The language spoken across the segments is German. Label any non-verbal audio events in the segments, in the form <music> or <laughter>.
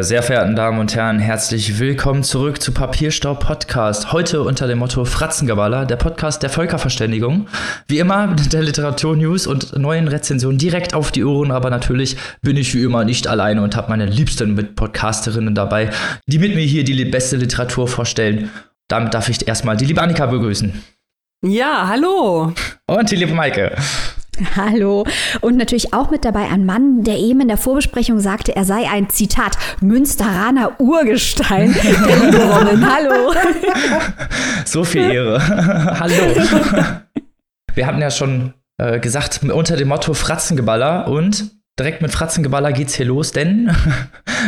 Meine sehr verehrten Damen und Herren, herzlich willkommen zurück zu Papierstaub Podcast. Heute unter dem Motto Fratzengeballer, der Podcast der Völkerverständigung. Wie immer mit der Literatur-News und neuen Rezensionen direkt auf die Ohren, aber natürlich bin ich wie immer nicht alleine und habe meine liebsten Mitpodcasterinnen dabei, die mit mir hier die beste Literatur vorstellen. Damit darf ich erstmal die liebe Annika begrüßen. Ja, hallo. Und die liebe Maike. <laughs> Hallo. Und natürlich auch mit dabei ein Mann, der eben in der Vorbesprechung sagte, er sei ein Zitat Münsteraner Urgestein. <laughs> Hallo. So viel Ehre. <laughs> Hallo. Wir hatten ja schon äh, gesagt, unter dem Motto Fratzengeballer und direkt mit Fratzengeballer geht's hier los, denn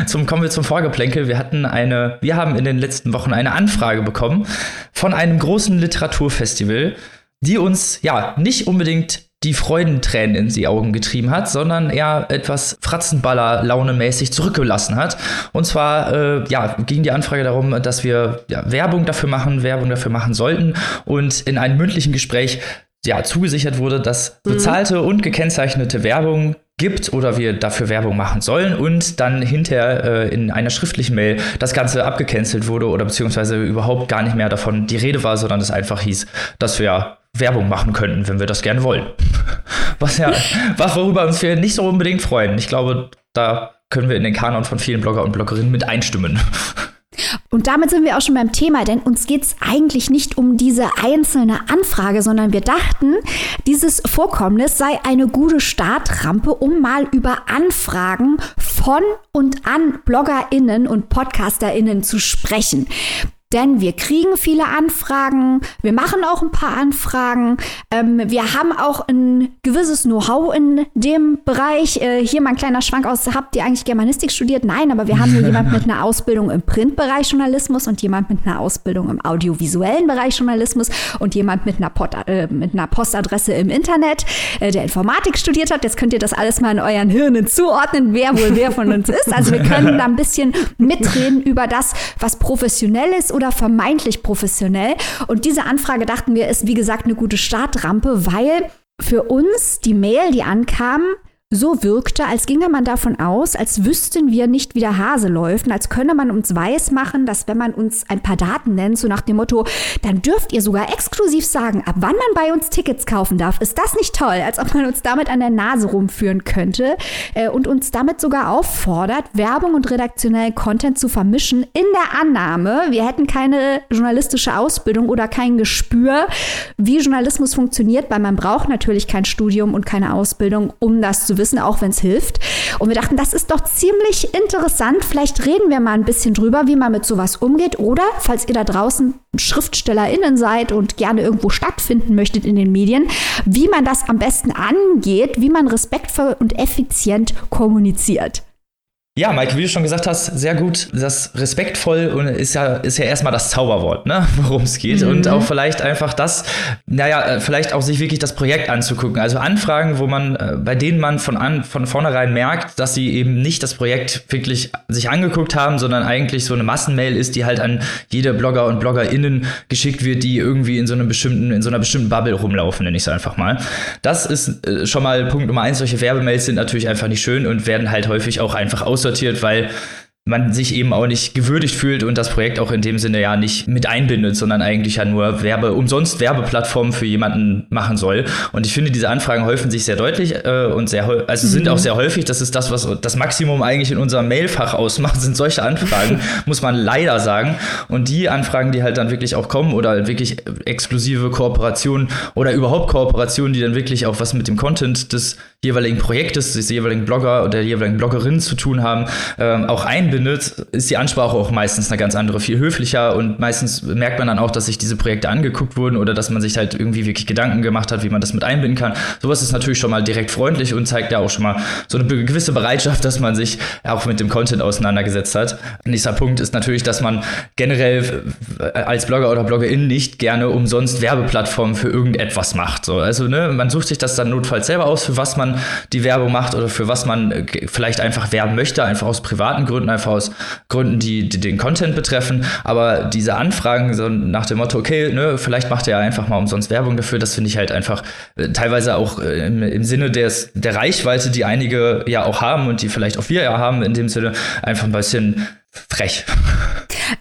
zum, kommen wir zum Vorgeplänkel. Wir hatten eine, wir haben in den letzten Wochen eine Anfrage bekommen von einem großen Literaturfestival, die uns ja nicht unbedingt die Freudentränen in die Augen getrieben hat, sondern eher etwas Fratzenballer-launemäßig zurückgelassen hat. Und zwar äh, ja, ging die Anfrage darum, dass wir ja, Werbung dafür machen, Werbung dafür machen sollten und in einem mündlichen Gespräch ja, zugesichert wurde, dass mhm. bezahlte mhm. und gekennzeichnete Werbung gibt oder wir dafür Werbung machen sollen und dann hinterher äh, in einer schriftlichen Mail das Ganze abgecancelt wurde oder beziehungsweise überhaupt gar nicht mehr davon die Rede war, sondern es einfach hieß, dass wir Werbung machen könnten, wenn wir das gerne wollen. <laughs> Was ja, was worüber uns wir nicht so unbedingt freuen. Ich glaube, da können wir in den Kanon von vielen Blogger und Bloggerinnen mit einstimmen. <laughs> Und damit sind wir auch schon beim Thema, denn uns geht es eigentlich nicht um diese einzelne Anfrage, sondern wir dachten, dieses Vorkommnis sei eine gute Startrampe, um mal über Anfragen von und an BloggerInnen und PodcasterInnen zu sprechen. Denn wir kriegen viele Anfragen, wir machen auch ein paar Anfragen, ähm, wir haben auch ein gewisses Know-how in dem Bereich. Äh, hier mal ein kleiner Schwank aus, habt ihr eigentlich Germanistik studiert? Nein, aber wir haben hier jemand mit einer Ausbildung im Printbereich Journalismus und jemand mit einer Ausbildung im audiovisuellen Bereich Journalismus und jemand mit einer, Pod, äh, mit einer Postadresse im Internet, äh, der Informatik studiert hat. Jetzt könnt ihr das alles mal in euren Hirnen zuordnen, wer wohl wer von uns ist. Also wir können da ein bisschen mitreden über das, was professionell ist oder vermeintlich professionell. Und diese Anfrage dachten wir, ist wie gesagt eine gute Startrampe, weil für uns die Mail, die ankam, so wirkte, als ginge man davon aus, als wüssten wir nicht, wie der Hase läuft und als könne man uns weismachen, dass wenn man uns ein paar Daten nennt, so nach dem Motto, dann dürft ihr sogar exklusiv sagen, ab wann man bei uns Tickets kaufen darf. Ist das nicht toll? Als ob man uns damit an der Nase rumführen könnte äh, und uns damit sogar auffordert, Werbung und redaktionellen Content zu vermischen in der Annahme, wir hätten keine journalistische Ausbildung oder kein Gespür, wie Journalismus funktioniert, weil man braucht natürlich kein Studium und keine Ausbildung, um das zu wissen wissen, auch wenn es hilft. Und wir dachten, das ist doch ziemlich interessant. Vielleicht reden wir mal ein bisschen drüber, wie man mit sowas umgeht. Oder falls ihr da draußen SchriftstellerInnen seid und gerne irgendwo stattfinden möchtet in den Medien, wie man das am besten angeht, wie man respektvoll und effizient kommuniziert. Ja, Mike, wie du schon gesagt hast, sehr gut. Das respektvoll ist ja, ist ja erstmal das Zauberwort, ne, <laughs> worum es geht. Mhm. Und auch vielleicht einfach das, naja, äh, vielleicht auch sich wirklich das Projekt anzugucken. Also Anfragen, wo man, äh, bei denen man von, an, von vornherein merkt, dass sie eben nicht das Projekt wirklich sich angeguckt haben, sondern eigentlich so eine Massenmail ist, die halt an jede Blogger und BloggerInnen geschickt wird, die irgendwie in so einem bestimmten, in so einer bestimmten Bubble rumlaufen, nenne ich es einfach mal. Das ist äh, schon mal Punkt Nummer eins. Solche Werbemails sind natürlich einfach nicht schön und werden halt häufig auch einfach aus aussortiert, weil man sich eben auch nicht gewürdigt fühlt und das Projekt auch in dem Sinne ja nicht mit einbindet, sondern eigentlich ja nur Werbe, umsonst Werbeplattformen für jemanden machen soll. Und ich finde, diese Anfragen häufen sich sehr deutlich äh, und sehr, also sind mhm. auch sehr häufig. Das ist das, was das Maximum eigentlich in unserem Mailfach ausmacht, sind solche Anfragen, <laughs> muss man leider sagen. Und die Anfragen, die halt dann wirklich auch kommen oder wirklich exklusive Kooperationen oder überhaupt Kooperationen, die dann wirklich auch was mit dem Content des jeweiligen Projektes, des jeweiligen Blogger oder der jeweiligen Bloggerin zu tun haben, ähm, auch einbindet, ist die Ansprache auch meistens eine ganz andere, viel höflicher und meistens merkt man dann auch, dass sich diese Projekte angeguckt wurden oder dass man sich halt irgendwie wirklich Gedanken gemacht hat, wie man das mit einbinden kann. Sowas ist natürlich schon mal direkt freundlich und zeigt ja auch schon mal so eine gewisse Bereitschaft, dass man sich auch mit dem Content auseinandergesetzt hat. Nächster Punkt ist natürlich, dass man generell als Blogger oder Bloggerin nicht gerne umsonst Werbeplattformen für irgendetwas macht. So, also ne, man sucht sich das dann notfalls selber aus, für was man die Werbung macht oder für was man äh, vielleicht einfach werben möchte, einfach aus privaten Gründen, einfach aus Gründen, die, die den Content betreffen. Aber diese Anfragen so nach dem Motto, okay, ne, vielleicht macht er einfach mal umsonst Werbung dafür, das finde ich halt einfach äh, teilweise auch äh, im, im, Sinne des, der Reichweite, die einige ja auch haben und die vielleicht auch wir ja haben, in dem Sinne einfach ein bisschen frech.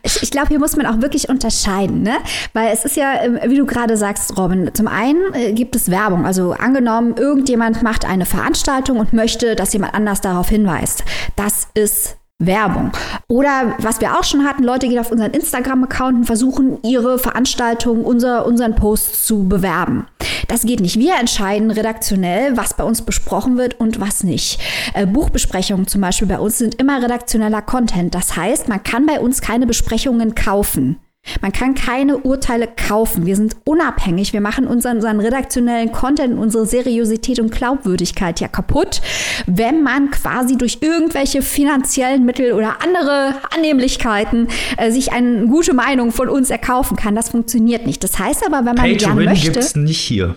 Ich, ich glaube, hier muss man auch wirklich unterscheiden, ne? Weil es ist ja, ähm, wie du gerade sagst, Robin, zum einen äh, gibt es Werbung. Also angenommen, irgendjemand macht eine Veranstaltung und möchte, dass jemand anders darauf hinweist. Das ist Werbung. Oder was wir auch schon hatten, Leute gehen auf unseren Instagram-Account und versuchen, ihre Veranstaltung, unser, unseren Post zu bewerben. Das geht nicht. Wir entscheiden redaktionell, was bei uns besprochen wird und was nicht. Äh, Buchbesprechungen zum Beispiel bei uns sind immer redaktioneller Content. Das heißt, man kann bei uns keine Besprechungen kaufen. Man kann keine Urteile kaufen. Wir sind unabhängig. Wir machen unseren, unseren redaktionellen Content, unsere Seriosität und Glaubwürdigkeit ja kaputt, wenn man quasi durch irgendwelche finanziellen Mittel oder andere Annehmlichkeiten äh, sich eine gute Meinung von uns erkaufen kann. Das funktioniert nicht. Das heißt aber, wenn man Pay gerne möchte, gibt's nicht hier.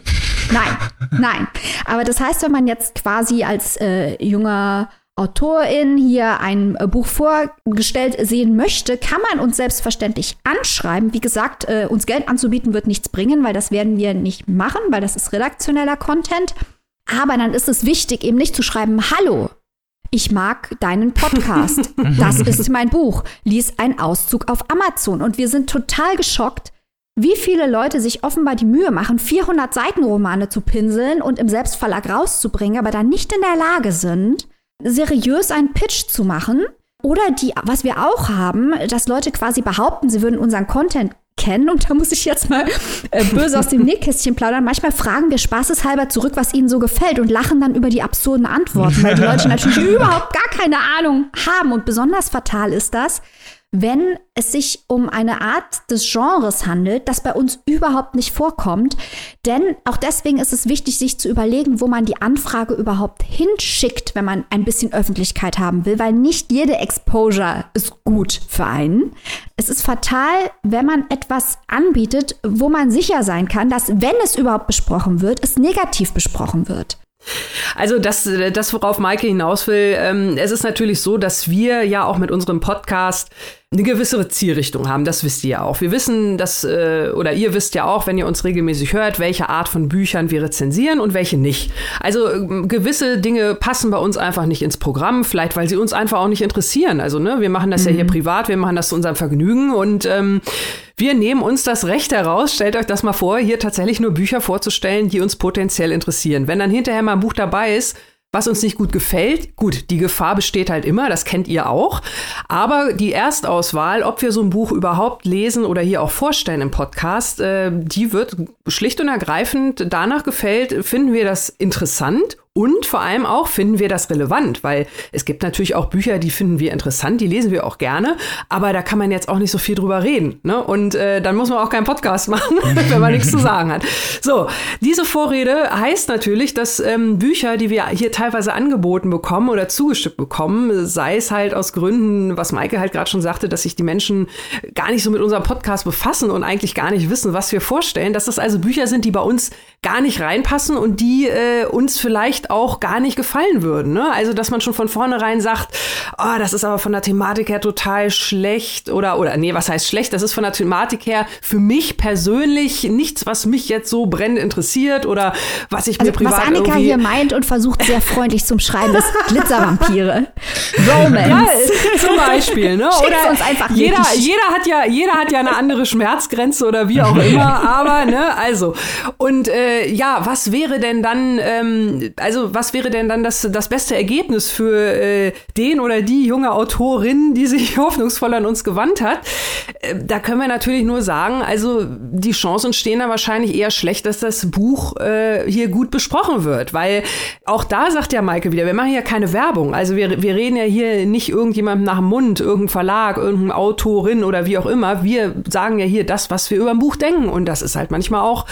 Nein, nein. Aber das heißt, wenn man jetzt quasi als äh, junger Autorin hier ein äh, Buch vorgestellt sehen möchte, kann man uns selbstverständlich anschreiben. Wie gesagt, äh, uns Geld anzubieten wird nichts bringen, weil das werden wir nicht machen, weil das ist redaktioneller Content. Aber dann ist es wichtig, eben nicht zu schreiben, hallo, ich mag deinen Podcast. <laughs> Das ist mein Buch. Lies einen Auszug auf Amazon. Und wir sind total geschockt, wie viele Leute sich offenbar die Mühe machen, 400 Seitenromane zu pinseln und im Selbstverlag rauszubringen, aber dann nicht in der Lage sind, seriös einen Pitch zu machen. Oder die, was wir auch haben, dass Leute quasi behaupten, sie würden unseren Content kennen. Und da muss ich jetzt mal äh, böse aus dem <laughs> Nähkästchen plaudern. Manchmal fragen wir spaßeshalber zurück, was ihnen so gefällt und lachen dann über die absurden Antworten, weil die Leute <laughs> natürlich überhaupt gar keine Ahnung haben. Und besonders fatal ist das, wenn es sich um eine Art des Genres handelt, das bei uns überhaupt nicht vorkommt. Denn auch deswegen ist es wichtig, sich zu überlegen, wo man die Anfrage überhaupt hinschickt, wenn man ein bisschen Öffentlichkeit haben will, weil nicht jede Exposure ist gut für einen. Es ist fatal, wenn man etwas anbietet, wo man sicher sein kann, dass, wenn es überhaupt besprochen wird, es negativ besprochen wird. Also das, das worauf Maike hinaus will, ähm, es ist natürlich so, dass wir ja auch mit unserem Podcast eine gewisse Zielrichtung haben. Das wisst ihr ja auch. Wir wissen, dass, äh, oder ihr wisst ja auch, wenn ihr uns regelmäßig hört, welche Art von Büchern wir rezensieren und welche nicht. Also äh, gewisse Dinge passen bei uns einfach nicht ins Programm, vielleicht weil sie uns einfach auch nicht interessieren. Also ne, wir machen das mhm. ja hier mhm. privat, wir machen das zu unserem Vergnügen und ähm, wir nehmen uns das Recht heraus, stellt euch das mal vor, hier tatsächlich nur Bücher vorzustellen, die uns potenziell interessieren. Wenn dann hinterher mal ein Buch dabei ist, was uns nicht gut gefällt. Gut, die Gefahr besteht halt immer, das kennt ihr auch. Aber die Erstauswahl, ob wir so ein Buch überhaupt lesen oder hier auch vorstellen im Podcast, äh, die wird schlicht und ergreifend danach gefällt, finden wir das interessant und vor allem auch finden wir das relevant, weil es gibt natürlich auch Bücher, die finden wir interessant, die lesen wir auch gerne, aber da kann man jetzt auch nicht so viel drüber reden. Ne? Und äh, dann muss man auch keinen Podcast <laughs> machen, wenn man nichts zu sagen hat. So, diese Vorrede heißt natürlich, dass ähm, Bücher, die wir hier teilweise angeboten bekommen oder zugestimmt bekommen, sei es halt aus Gründen, was Maike halt gerade schon sagte, dass sich die Menschen gar nicht so mit unserem Podcast befassen und eigentlich gar nicht wissen, was wir vorstellen, dass das also Bücher sind, die bei uns gar nicht reinpassen und die äh, uns vielleicht auch gar nicht gefallen würden. Ne? Also, dass man schon von vornherein sagt, oh, das ist aber von der Thematik her total schlecht oder, oder, nee, was heißt schlecht? Das ist von der Thematik her für mich persönlich nichts, was mich jetzt so brennend interessiert oder was ich also, mir privat Was Annika hier meint und versucht sehr freundlich zum Schreiben, ist <laughs> Glitzervampire. Romance. Ja, zum Beispiel, ne? Oder uns einfach jeder, jeder hat ja, jeder hat ja eine andere Schmerzgrenze oder wie auch <laughs> immer, aber, ne, also. Und äh, ja, was wäre denn dann, ähm, also also was wäre denn dann das, das beste Ergebnis für äh, den oder die junge Autorin, die sich <laughs> hoffnungsvoll an uns gewandt hat? Äh, da können wir natürlich nur sagen, also die Chancen stehen da wahrscheinlich eher schlecht, dass das Buch äh, hier gut besprochen wird, weil auch da sagt ja Maike wieder, wir machen ja keine Werbung. Also wir, wir reden ja hier nicht irgendjemandem nach dem Mund, irgendein Verlag, irgendeine Autorin oder wie auch immer. Wir sagen ja hier das, was wir über ein Buch denken und das ist halt manchmal auch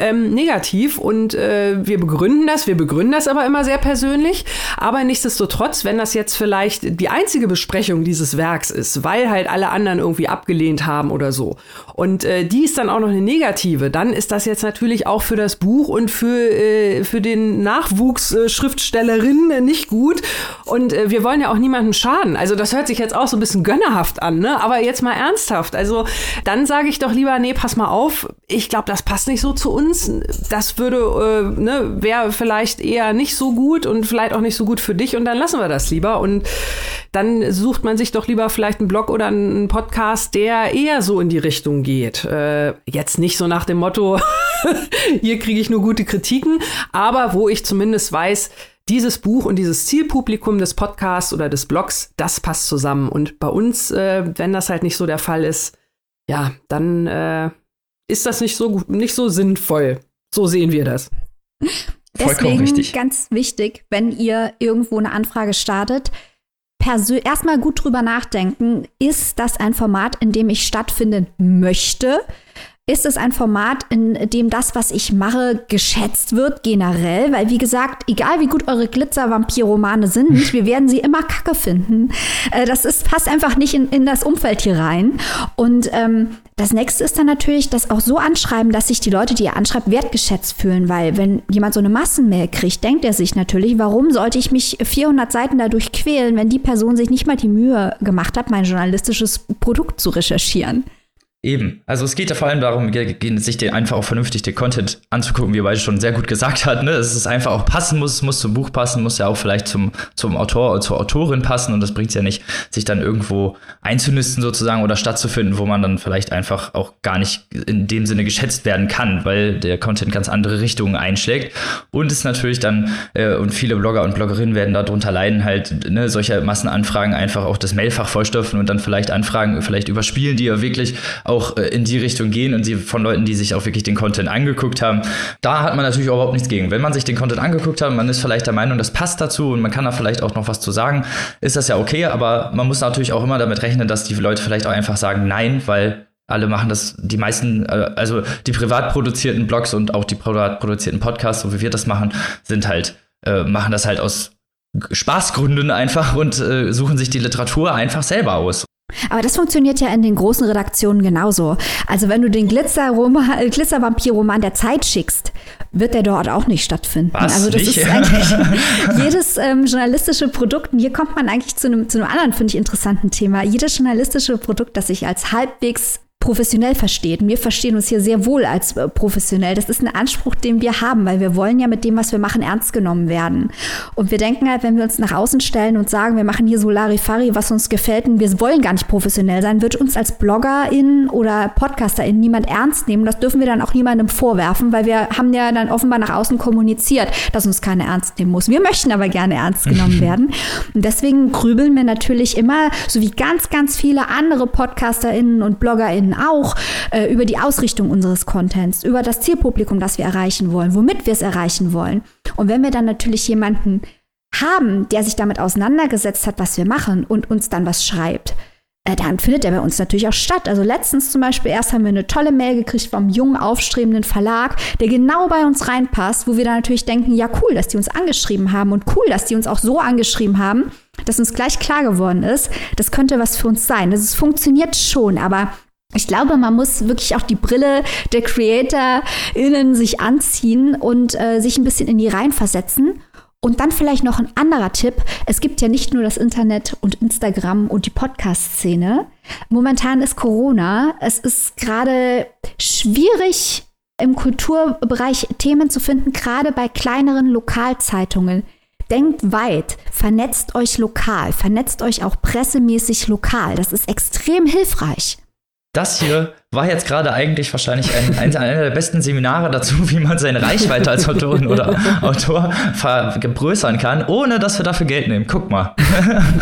ähm, negativ und äh, wir begründen das, wir begründen das aber immer sehr persönlich. Aber nichtsdestotrotz, wenn das jetzt vielleicht die einzige Besprechung dieses Werks ist, weil halt alle anderen irgendwie abgelehnt haben oder so, und äh, die ist dann auch noch eine negative, dann ist das jetzt natürlich auch für das Buch und für, äh, für den Nachwuchs äh, Schriftstellerinnen nicht gut. Und äh, wir wollen ja auch niemandem schaden. Also das hört sich jetzt auch so ein bisschen gönnerhaft an, ne? Aber jetzt mal ernsthaft. Also dann sage ich doch lieber, nee, pass mal auf. Ich glaube, das passt nicht so zu uns. Das würde, äh, ne, wäre vielleicht eher nicht so gut und vielleicht auch nicht so gut für dich. Und dann lassen wir das lieber. Und dann sucht man sich doch lieber vielleicht einen Blog oder einen Podcast, der eher so in die Richtung geht. Äh, jetzt nicht so nach dem Motto, <laughs> hier kriege ich nur gute Kritiken, aber wo ich zumindest weiß, dieses Buch und dieses Zielpublikum des Podcasts oder des Blogs, das passt zusammen. Und bei uns, äh, wenn das halt nicht so der Fall ist, ja, dann äh, ist das nicht so nicht so sinnvoll. So sehen wir das. Deswegen richtig. ganz wichtig, wenn ihr irgendwo eine Anfrage startet, erstmal gut drüber nachdenken, ist das ein Format, in dem ich stattfinden möchte? Ist es ein Format, in dem das, was ich mache, geschätzt wird generell? Weil, wie gesagt, egal wie gut eure Glitzer-Vampir-Romane sind, <laughs> wir werden sie immer kacke finden. Äh, das ist, passt einfach nicht in, in das Umfeld hier rein. Und ähm, das nächste ist dann natürlich, das auch so anschreiben, dass sich die Leute, die ihr anschreibt, wertgeschätzt fühlen. Weil, wenn jemand so eine Massenmail kriegt, denkt er sich natürlich, warum sollte ich mich 400 Seiten dadurch quälen, wenn die Person sich nicht mal die Mühe gemacht hat, mein journalistisches Produkt zu recherchieren? Eben. Also es geht ja vor allem darum, sich den einfach auch vernünftig den Content anzugucken, wie beide schon sehr gut gesagt hat. Ne? Es ist einfach auch passen muss, es muss zum Buch passen, muss ja auch vielleicht zum, zum Autor oder zur Autorin passen und das bringt es ja nicht, sich dann irgendwo einzunisten sozusagen oder stattzufinden, wo man dann vielleicht einfach auch gar nicht in dem Sinne geschätzt werden kann, weil der Content ganz andere Richtungen einschlägt. Und es natürlich dann, äh, und viele Blogger und Bloggerinnen werden darunter leiden, halt ne, solche Massenanfragen einfach auch das Mailfach vollstopfen und dann vielleicht Anfragen vielleicht überspielen, die ja wirklich auch äh, in die Richtung gehen und sie von Leuten, die sich auch wirklich den Content angeguckt haben. Da hat man natürlich überhaupt nichts gegen. Wenn man sich den Content angeguckt hat, man ist vielleicht der Meinung, das passt dazu und man kann da vielleicht auch noch was zu sagen, ist das ja okay, aber man muss natürlich auch immer damit rechnen, dass die Leute vielleicht auch einfach sagen nein, weil alle machen das, die meisten, äh, also die privat produzierten Blogs und auch die privat produzierten Podcasts, so wie wir das machen, sind halt, äh, machen das halt aus Spaßgründen einfach und äh, suchen sich die Literatur einfach selber aus. Aber das funktioniert ja in den großen Redaktionen genauso. Also wenn du den Glitzer-Vampir-Roman Glitzer der Zeit schickst, wird der dort auch nicht stattfinden. Was? Also das nicht? ist eigentlich <laughs> jedes ähm, journalistische Produkt, und hier kommt man eigentlich zu einem, zu einem anderen, finde ich, interessanten Thema. Jedes journalistische Produkt, das sich als halbwegs professionell versteht. Wir verstehen uns hier sehr wohl als äh, professionell. Das ist ein Anspruch, den wir haben, weil wir wollen ja mit dem, was wir machen, ernst genommen werden. Und wir denken halt, wenn wir uns nach außen stellen und sagen, wir machen hier so Larifari, was uns gefällt und wir wollen gar nicht professionell sein, wird uns als BloggerInnen oder PodcasterInnen niemand ernst nehmen. Das dürfen wir dann auch niemandem vorwerfen, weil wir haben ja dann offenbar nach außen kommuniziert, dass uns keiner ernst nehmen muss. Wir möchten aber gerne ernst genommen <laughs> werden. Und deswegen grübeln wir natürlich immer, so wie ganz, ganz viele andere PodcasterInnen und BloggerInnen reden auch äh, über die Ausrichtung unseres Contents, über das Zielpublikum, das wir erreichen wollen, womit wir es erreichen wollen. Und wenn wir dann natürlich jemanden haben, der sich damit auseinandergesetzt hat, was wir machen und uns dann was schreibt, äh, dann findet er bei uns natürlich auch statt. Also letztens zum Beispiel erst haben wir eine tolle Mail gekriegt vom jungen, aufstrebenden Verlag, der genau bei uns reinpasst, wo wir dann natürlich denken, ja cool, dass die uns angeschrieben haben und cool, dass die uns auch so angeschrieben haben, dass uns gleich klar geworden ist, das könnte was für uns sein. Das ist, funktioniert schon, aber ich glaube, man muss wirklich auch die Brille der CreatorInnen sich anziehen und äh, sich ein bisschen in die Reihen versetzen. Und dann vielleicht noch ein anderer Tipp. Es gibt ja nicht nur das Internet und Instagram und die Podcast-Szene. Momentan ist Corona. Es ist gerade schwierig, im Kulturbereich Themen zu finden, gerade bei kleineren Lokalzeitungen. Denkt weit, vernetzt euch lokal, vernetzt euch auch pressemäßig lokal. Das ist extrem hilfreich. Das hier war jetzt gerade eigentlich wahrscheinlich ein, ein, einer der besten Seminare dazu, <laughs> wie man seine Reichweite als Autorin oder Autor vergrößern kann, ohne dass wir dafür Geld nehmen. Guck mal. <laughs>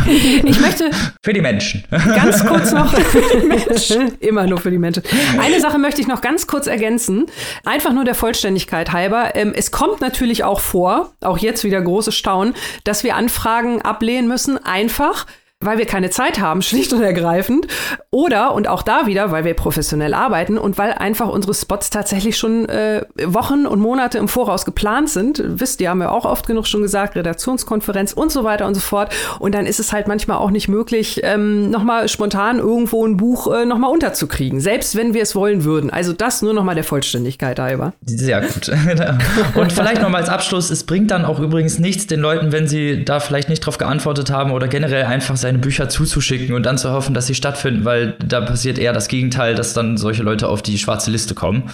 Ich möchte. Für die Menschen. Ganz kurz noch. <laughs> Immer nur für die Menschen. Eine Sache möchte ich noch ganz kurz ergänzen. Einfach nur der Vollständigkeit halber. Ähm, es kommt natürlich auch vor, auch jetzt wieder große Staunen, dass wir Anfragen ablehnen müssen. Einfach weil wir keine Zeit haben, <laughs> schlicht und ergreifend. Oder, und auch da wieder, weil wir professionell arbeiten und weil einfach unsere Spots tatsächlich schon äh, Wochen und Monate im Voraus geplant sind. Wisst ihr, haben wir auch oft genug schon gesagt, Redaktionskonferenz und so weiter und so fort. Und dann ist es halt manchmal auch nicht möglich, ähm, nochmal spontan irgendwo ein Buch äh, nochmal unterzukriegen, selbst wenn wir es wollen würden. Also das nur nochmal der Vollständigkeit halber. Sehr gut. <laughs> und vielleicht nochmal als Abschluss, es bringt dann auch übrigens nichts den Leuten, wenn sie da vielleicht nicht drauf geantwortet haben oder generell einfach seine seine Bücher zuzuschicken und dann zu hoffen, dass sie stattfinden, weil da passiert eher das Gegenteil, dass dann solche Leute auf die schwarze Liste kommen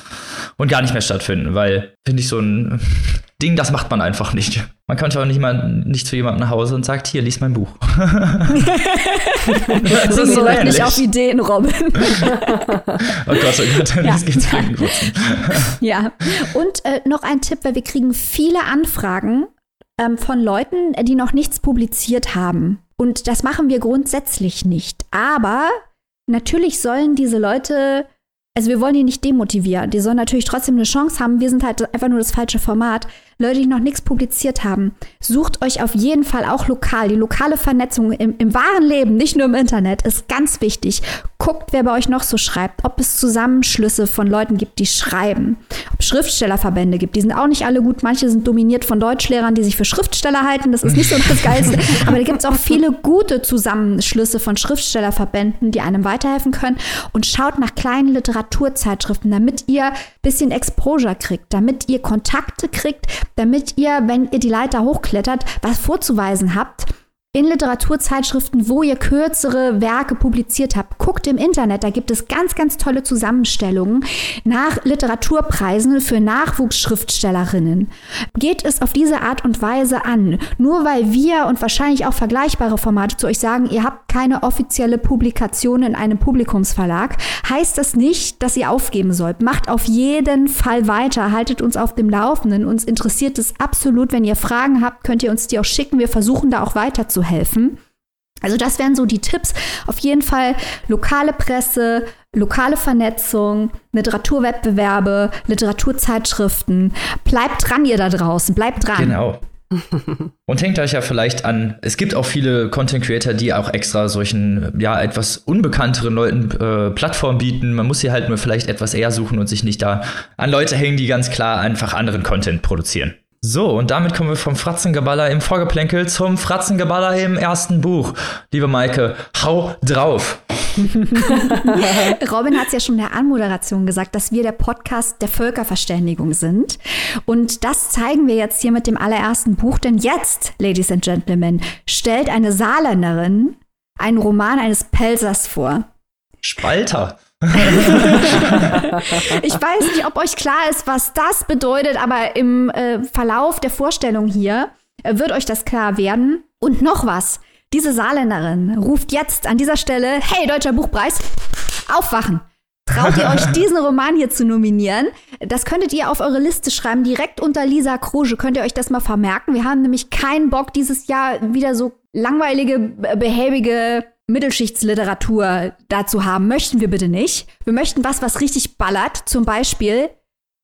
und gar nicht mehr stattfinden, weil finde ich so ein <laughs> Ding, das macht man einfach nicht. Man kommt auch nicht mal nicht zu jemandem nach Hause und sagt, hier, lies mein Buch. <laughs> das ist so ähnlich. nicht auf Ideen, Robin. <laughs> oh Gott, oh Gott, ja. jetzt geht's Ja, und äh, noch ein Tipp, weil wir kriegen viele Anfragen ähm, von Leuten, die noch nichts publiziert haben. Und das machen wir grundsätzlich nicht. Aber natürlich sollen diese Leute also wir wollen die nicht demotivieren. Die sollen natürlich trotzdem eine Chance haben. Wir sind halt einfach nur das falsche Format. Leute, die noch nichts publiziert haben, sucht euch auf jeden Fall auch lokal. Die lokale Vernetzung im, im wahren Leben, nicht nur im Internet, ist ganz wichtig. Guckt, wer bei euch noch so schreibt, ob es Zusammenschlüsse von Leuten gibt, die schreiben, ob Schriftstellerverbände gibt. Die sind auch nicht alle gut. Manche sind dominiert von Deutschlehrern, die sich für Schriftsteller halten. Das ist nicht so das Geilste. <laughs> Aber da gibt es auch viele gute Zusammenschlüsse von Schriftstellerverbänden, die einem weiterhelfen können. Und schaut nach kleinen Literaturzeitschriften, damit ihr ein bisschen Exposure kriegt, damit ihr Kontakte kriegt, damit ihr, wenn ihr die Leiter hochklettert, was vorzuweisen habt in Literaturzeitschriften, wo ihr kürzere Werke publiziert habt. Guckt im Internet, da gibt es ganz, ganz tolle Zusammenstellungen nach Literaturpreisen für Nachwuchsschriftstellerinnen. Geht es auf diese Art und Weise an. Nur weil wir und wahrscheinlich auch vergleichbare Formate zu euch sagen, ihr habt keine offizielle Publikation in einem Publikumsverlag, heißt das nicht, dass ihr aufgeben sollt. Macht auf jeden Fall weiter, haltet uns auf dem Laufenden. Uns interessiert es absolut. Wenn ihr Fragen habt, könnt ihr uns die auch schicken. Wir versuchen da auch weiter zu helfen. Also das wären so die Tipps. Auf jeden Fall lokale Presse, lokale Vernetzung, Literaturwettbewerbe, Literaturzeitschriften. Bleibt dran, ihr da draußen. Bleibt dran. Genau. <laughs> Und hängt euch ja vielleicht an, es gibt auch viele Content Creator, die auch extra solchen, ja, etwas unbekannteren Leuten äh, Plattformen bieten. Man muss sie halt nur vielleicht etwas eher suchen und sich nicht da an Leute hängen, die ganz klar einfach anderen Content produzieren. So, und damit kommen wir vom Fratzengeballer im Vorgeplänkel zum Fratzengeballer im ersten Buch. Liebe Maike, hau drauf! <laughs> Robin hat es ja schon in der Anmoderation gesagt, dass wir der Podcast der Völkerverständigung sind. Und das zeigen wir jetzt hier mit dem allerersten Buch. Denn jetzt, Ladies and Gentlemen, stellt eine Saarländerin einen Roman eines Pelsers vor. Spalter. <laughs> ich weiß nicht, ob euch klar ist, was das bedeutet, aber im äh, Verlauf der Vorstellung hier äh, wird euch das klar werden. Und noch was. Diese Saarländerin ruft jetzt an dieser Stelle, hey, Deutscher Buchpreis, aufwachen. Traut ihr euch, <laughs> diesen Roman hier zu nominieren? Das könntet ihr auf eure Liste schreiben, direkt unter Lisa Kruge. Könnt ihr euch das mal vermerken? Wir haben nämlich keinen Bock, dieses Jahr wieder so langweilige, behäbige Mittelschichtsliteratur dazu haben, möchten wir bitte nicht. Wir möchten was, was richtig ballert. Zum Beispiel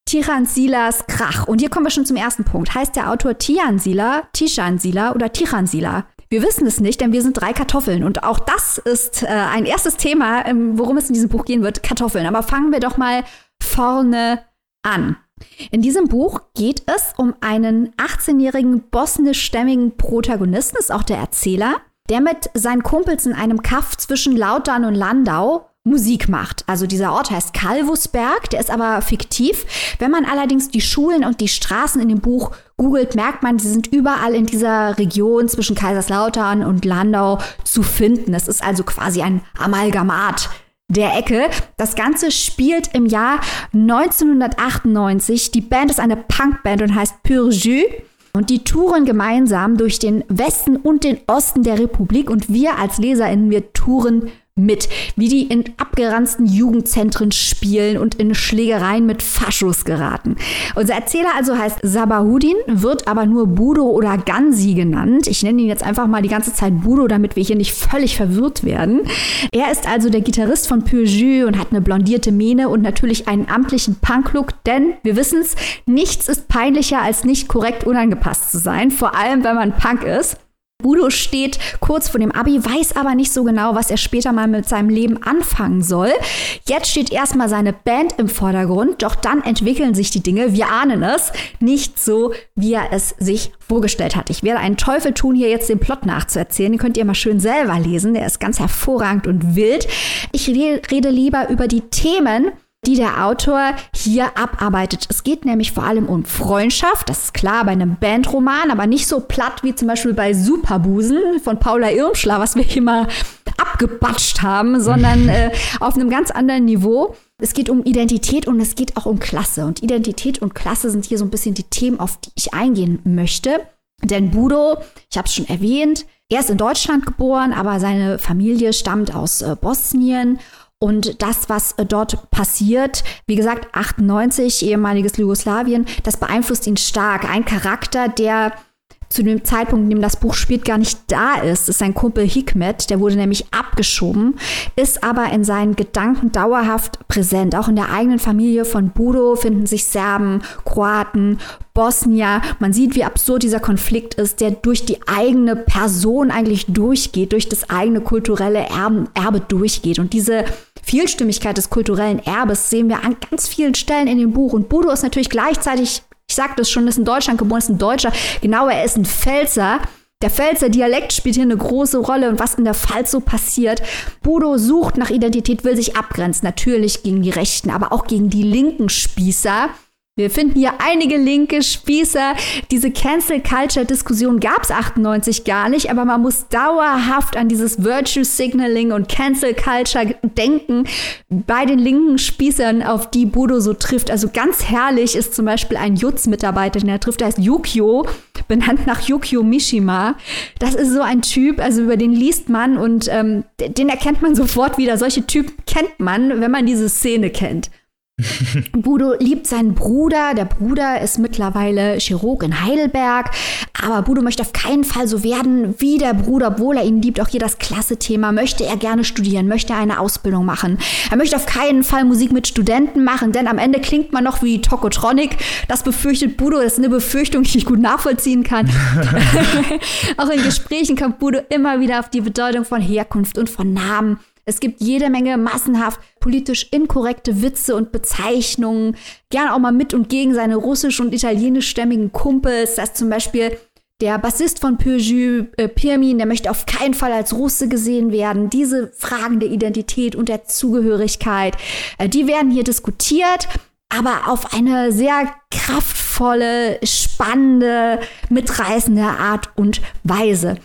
Tiran Silas Krach. Und hier kommen wir schon zum ersten Punkt. Heißt der Autor Tian Sila, Tishan Sila oder Tiran Sila? Wir wissen es nicht, denn wir sind drei Kartoffeln. Und auch das ist äh, ein erstes Thema, ähm, worum es in diesem Buch gehen wird, Kartoffeln. Aber fangen wir doch mal vorne an. In diesem Buch geht es um einen 18-jährigen bosnischstämmigen Protagonisten, ist auch der Erzähler, der mit seinen Kumpels in einem Kaff zwischen Lautern und Landau Musik macht. Also dieser Ort heißt Calvusberg, der ist aber fiktiv. Wenn man allerdings die Schulen und die Straßen in dem Buch googelt, merkt man, sie sind überall in dieser Region zwischen Kaiserslautern und Landau zu finden. Es ist also quasi ein Amalgamat der Ecke. Das Ganze spielt im Jahr 1998. Die Band ist eine Punkband und heißt Pur Jus. Und die touren gemeinsam durch den Westen und den Osten der Republik. Und wir als LeserInnen, wir touren mit, wie die in abgeranzten Jugendzentren spielen und in Schlägereien mit Faschos geraten. Unser Erzähler also heißt Sabahudin, wird aber nur Budo oder Gansi genannt. Ich nenne ihn jetzt einfach mal die ganze Zeit Budo, damit wir hier nicht völlig verwirrt werden. Er ist also der Gitarrist von Peugeot und hat eine blondierte Mähne und natürlich einen amtlichen Punk-Look, denn wir wissen es, nichts ist peinlicher als nicht korrekt unangepasst zu sein, vor allem wenn man Punk ist. Budo steht kurz vor dem Abi, weiß aber nicht so genau, was er später mal mit seinem Leben anfangen soll. Jetzt steht erstmal seine Band im Vordergrund, doch dann entwickeln sich die Dinge, wir ahnen es, nicht so, wie er es sich vorgestellt hat. Ich werde einen Teufel tun, hier jetzt den Plot nachzuerzählen. Den könnt ihr mal schön selber lesen. Der ist ganz hervorragend und wild. Ich rede lieber über die Themen, die der Autor hier abarbeitet. Es geht nämlich vor allem um Freundschaft, das ist klar bei einem Bandroman, aber nicht so platt wie zum Beispiel bei Superbusen von Paula Irmschler, was wir hier mal abgebatscht haben, sondern <laughs> äh, auf einem ganz anderen Niveau. Es geht um Identität und es geht auch um Klasse. Und Identität und Klasse sind hier so ein bisschen die Themen, auf die ich eingehen möchte. Denn Budo, ich habe es schon erwähnt, er ist in Deutschland geboren, aber seine Familie stammt aus äh, Bosnien. Und das, was äh, dort passiert, wie gesagt, 98, ehemaliges Jugoslawien, das beeinflusst ihn stark. Ein Charakter, der zu dem Zeitpunkt, in dem das Buch spielt, gar nicht da ist, ist sein Kumpel Hikmet, der wurde nämlich abgeschoben, ist aber in seinen Gedanken dauerhaft präsent. Auch in der eigenen Familie von Budo finden sich Serben, Kroaten, Bosnier. Man sieht, wie absurd dieser Konflikt ist, der durch die eigene Person eigentlich durchgeht, durch das eigene kulturelle Erbe, Erbe durchgeht. Und diese Vielstimmigkeit des kulturellen Erbes sehen wir an ganz vielen Stellen in dem Buch. Und Budo ist natürlich gleichzeitig ich sagte es schon, ist in Deutschland geboren, ist ein Deutscher. Genau, er ist ein Pfälzer. Der Pfälzer Dialekt spielt hier eine große Rolle und was in der Pfalz so passiert. Bodo sucht nach Identität, will sich abgrenzen, natürlich gegen die Rechten, aber auch gegen die linken Spießer. Wir finden hier einige linke Spießer. Diese Cancel Culture Diskussion gab es 98 gar nicht, aber man muss dauerhaft an dieses Virtue Signaling und Cancel Culture denken bei den linken Spießern, auf die Bodo so trifft. Also ganz herrlich ist zum Beispiel ein Jutz-Mitarbeiter, den er trifft, der heißt Yukio, benannt nach Yukio Mishima. Das ist so ein Typ, also über den liest man und ähm, den erkennt man sofort wieder. Solche Typen kennt man, wenn man diese Szene kennt. <laughs> Budo liebt seinen Bruder. Der Bruder ist mittlerweile Chirurg in Heidelberg. Aber Budo möchte auf keinen Fall so werden wie der Bruder, obwohl er ihn liebt. Auch hier das Klasse-Thema. Möchte er gerne studieren, möchte er eine Ausbildung machen. Er möchte auf keinen Fall Musik mit Studenten machen, denn am Ende klingt man noch wie Tokotronic. Das befürchtet Budo. Das ist eine Befürchtung, die ich gut nachvollziehen kann. <laughs> <laughs> Auch in Gesprächen kommt Budo immer wieder auf die Bedeutung von Herkunft und von Namen es gibt jede Menge massenhaft politisch inkorrekte Witze und Bezeichnungen. Gerne auch mal mit und gegen seine russisch- und italienischstämmigen Kumpels. Das ist zum Beispiel der Bassist von Peugeot, äh, Pirmin, der möchte auf keinen Fall als Russe gesehen werden. Diese Fragen der Identität und der Zugehörigkeit, äh, die werden hier diskutiert, aber auf eine sehr kraftvolle, spannende, mitreißende Art und Weise.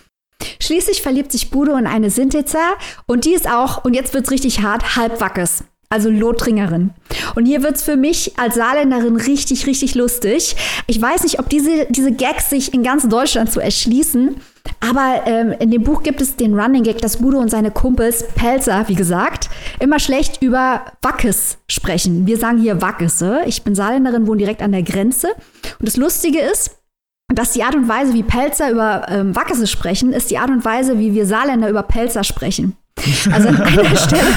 Schließlich verliebt sich Budo in eine Sintitzer und die ist auch, und jetzt wird's richtig hart, halbwackes. Also Lothringerin. Und hier wird's für mich als Saarländerin richtig, richtig lustig. Ich weiß nicht, ob diese, diese Gags sich in ganz Deutschland so erschließen. Aber ähm, in dem Buch gibt es den Running Gag, dass Budo und seine Kumpels, Pelzer, wie gesagt, immer schlecht über Wackes sprechen. Wir sagen hier Wackese. Ich bin Saarländerin, wohne direkt an der Grenze. Und das Lustige ist, dass die Art und Weise, wie Pelzer über ähm, Wackese sprechen, ist die Art und Weise, wie wir Saarländer über Pelzer sprechen. Also an einer <laughs> Stelle,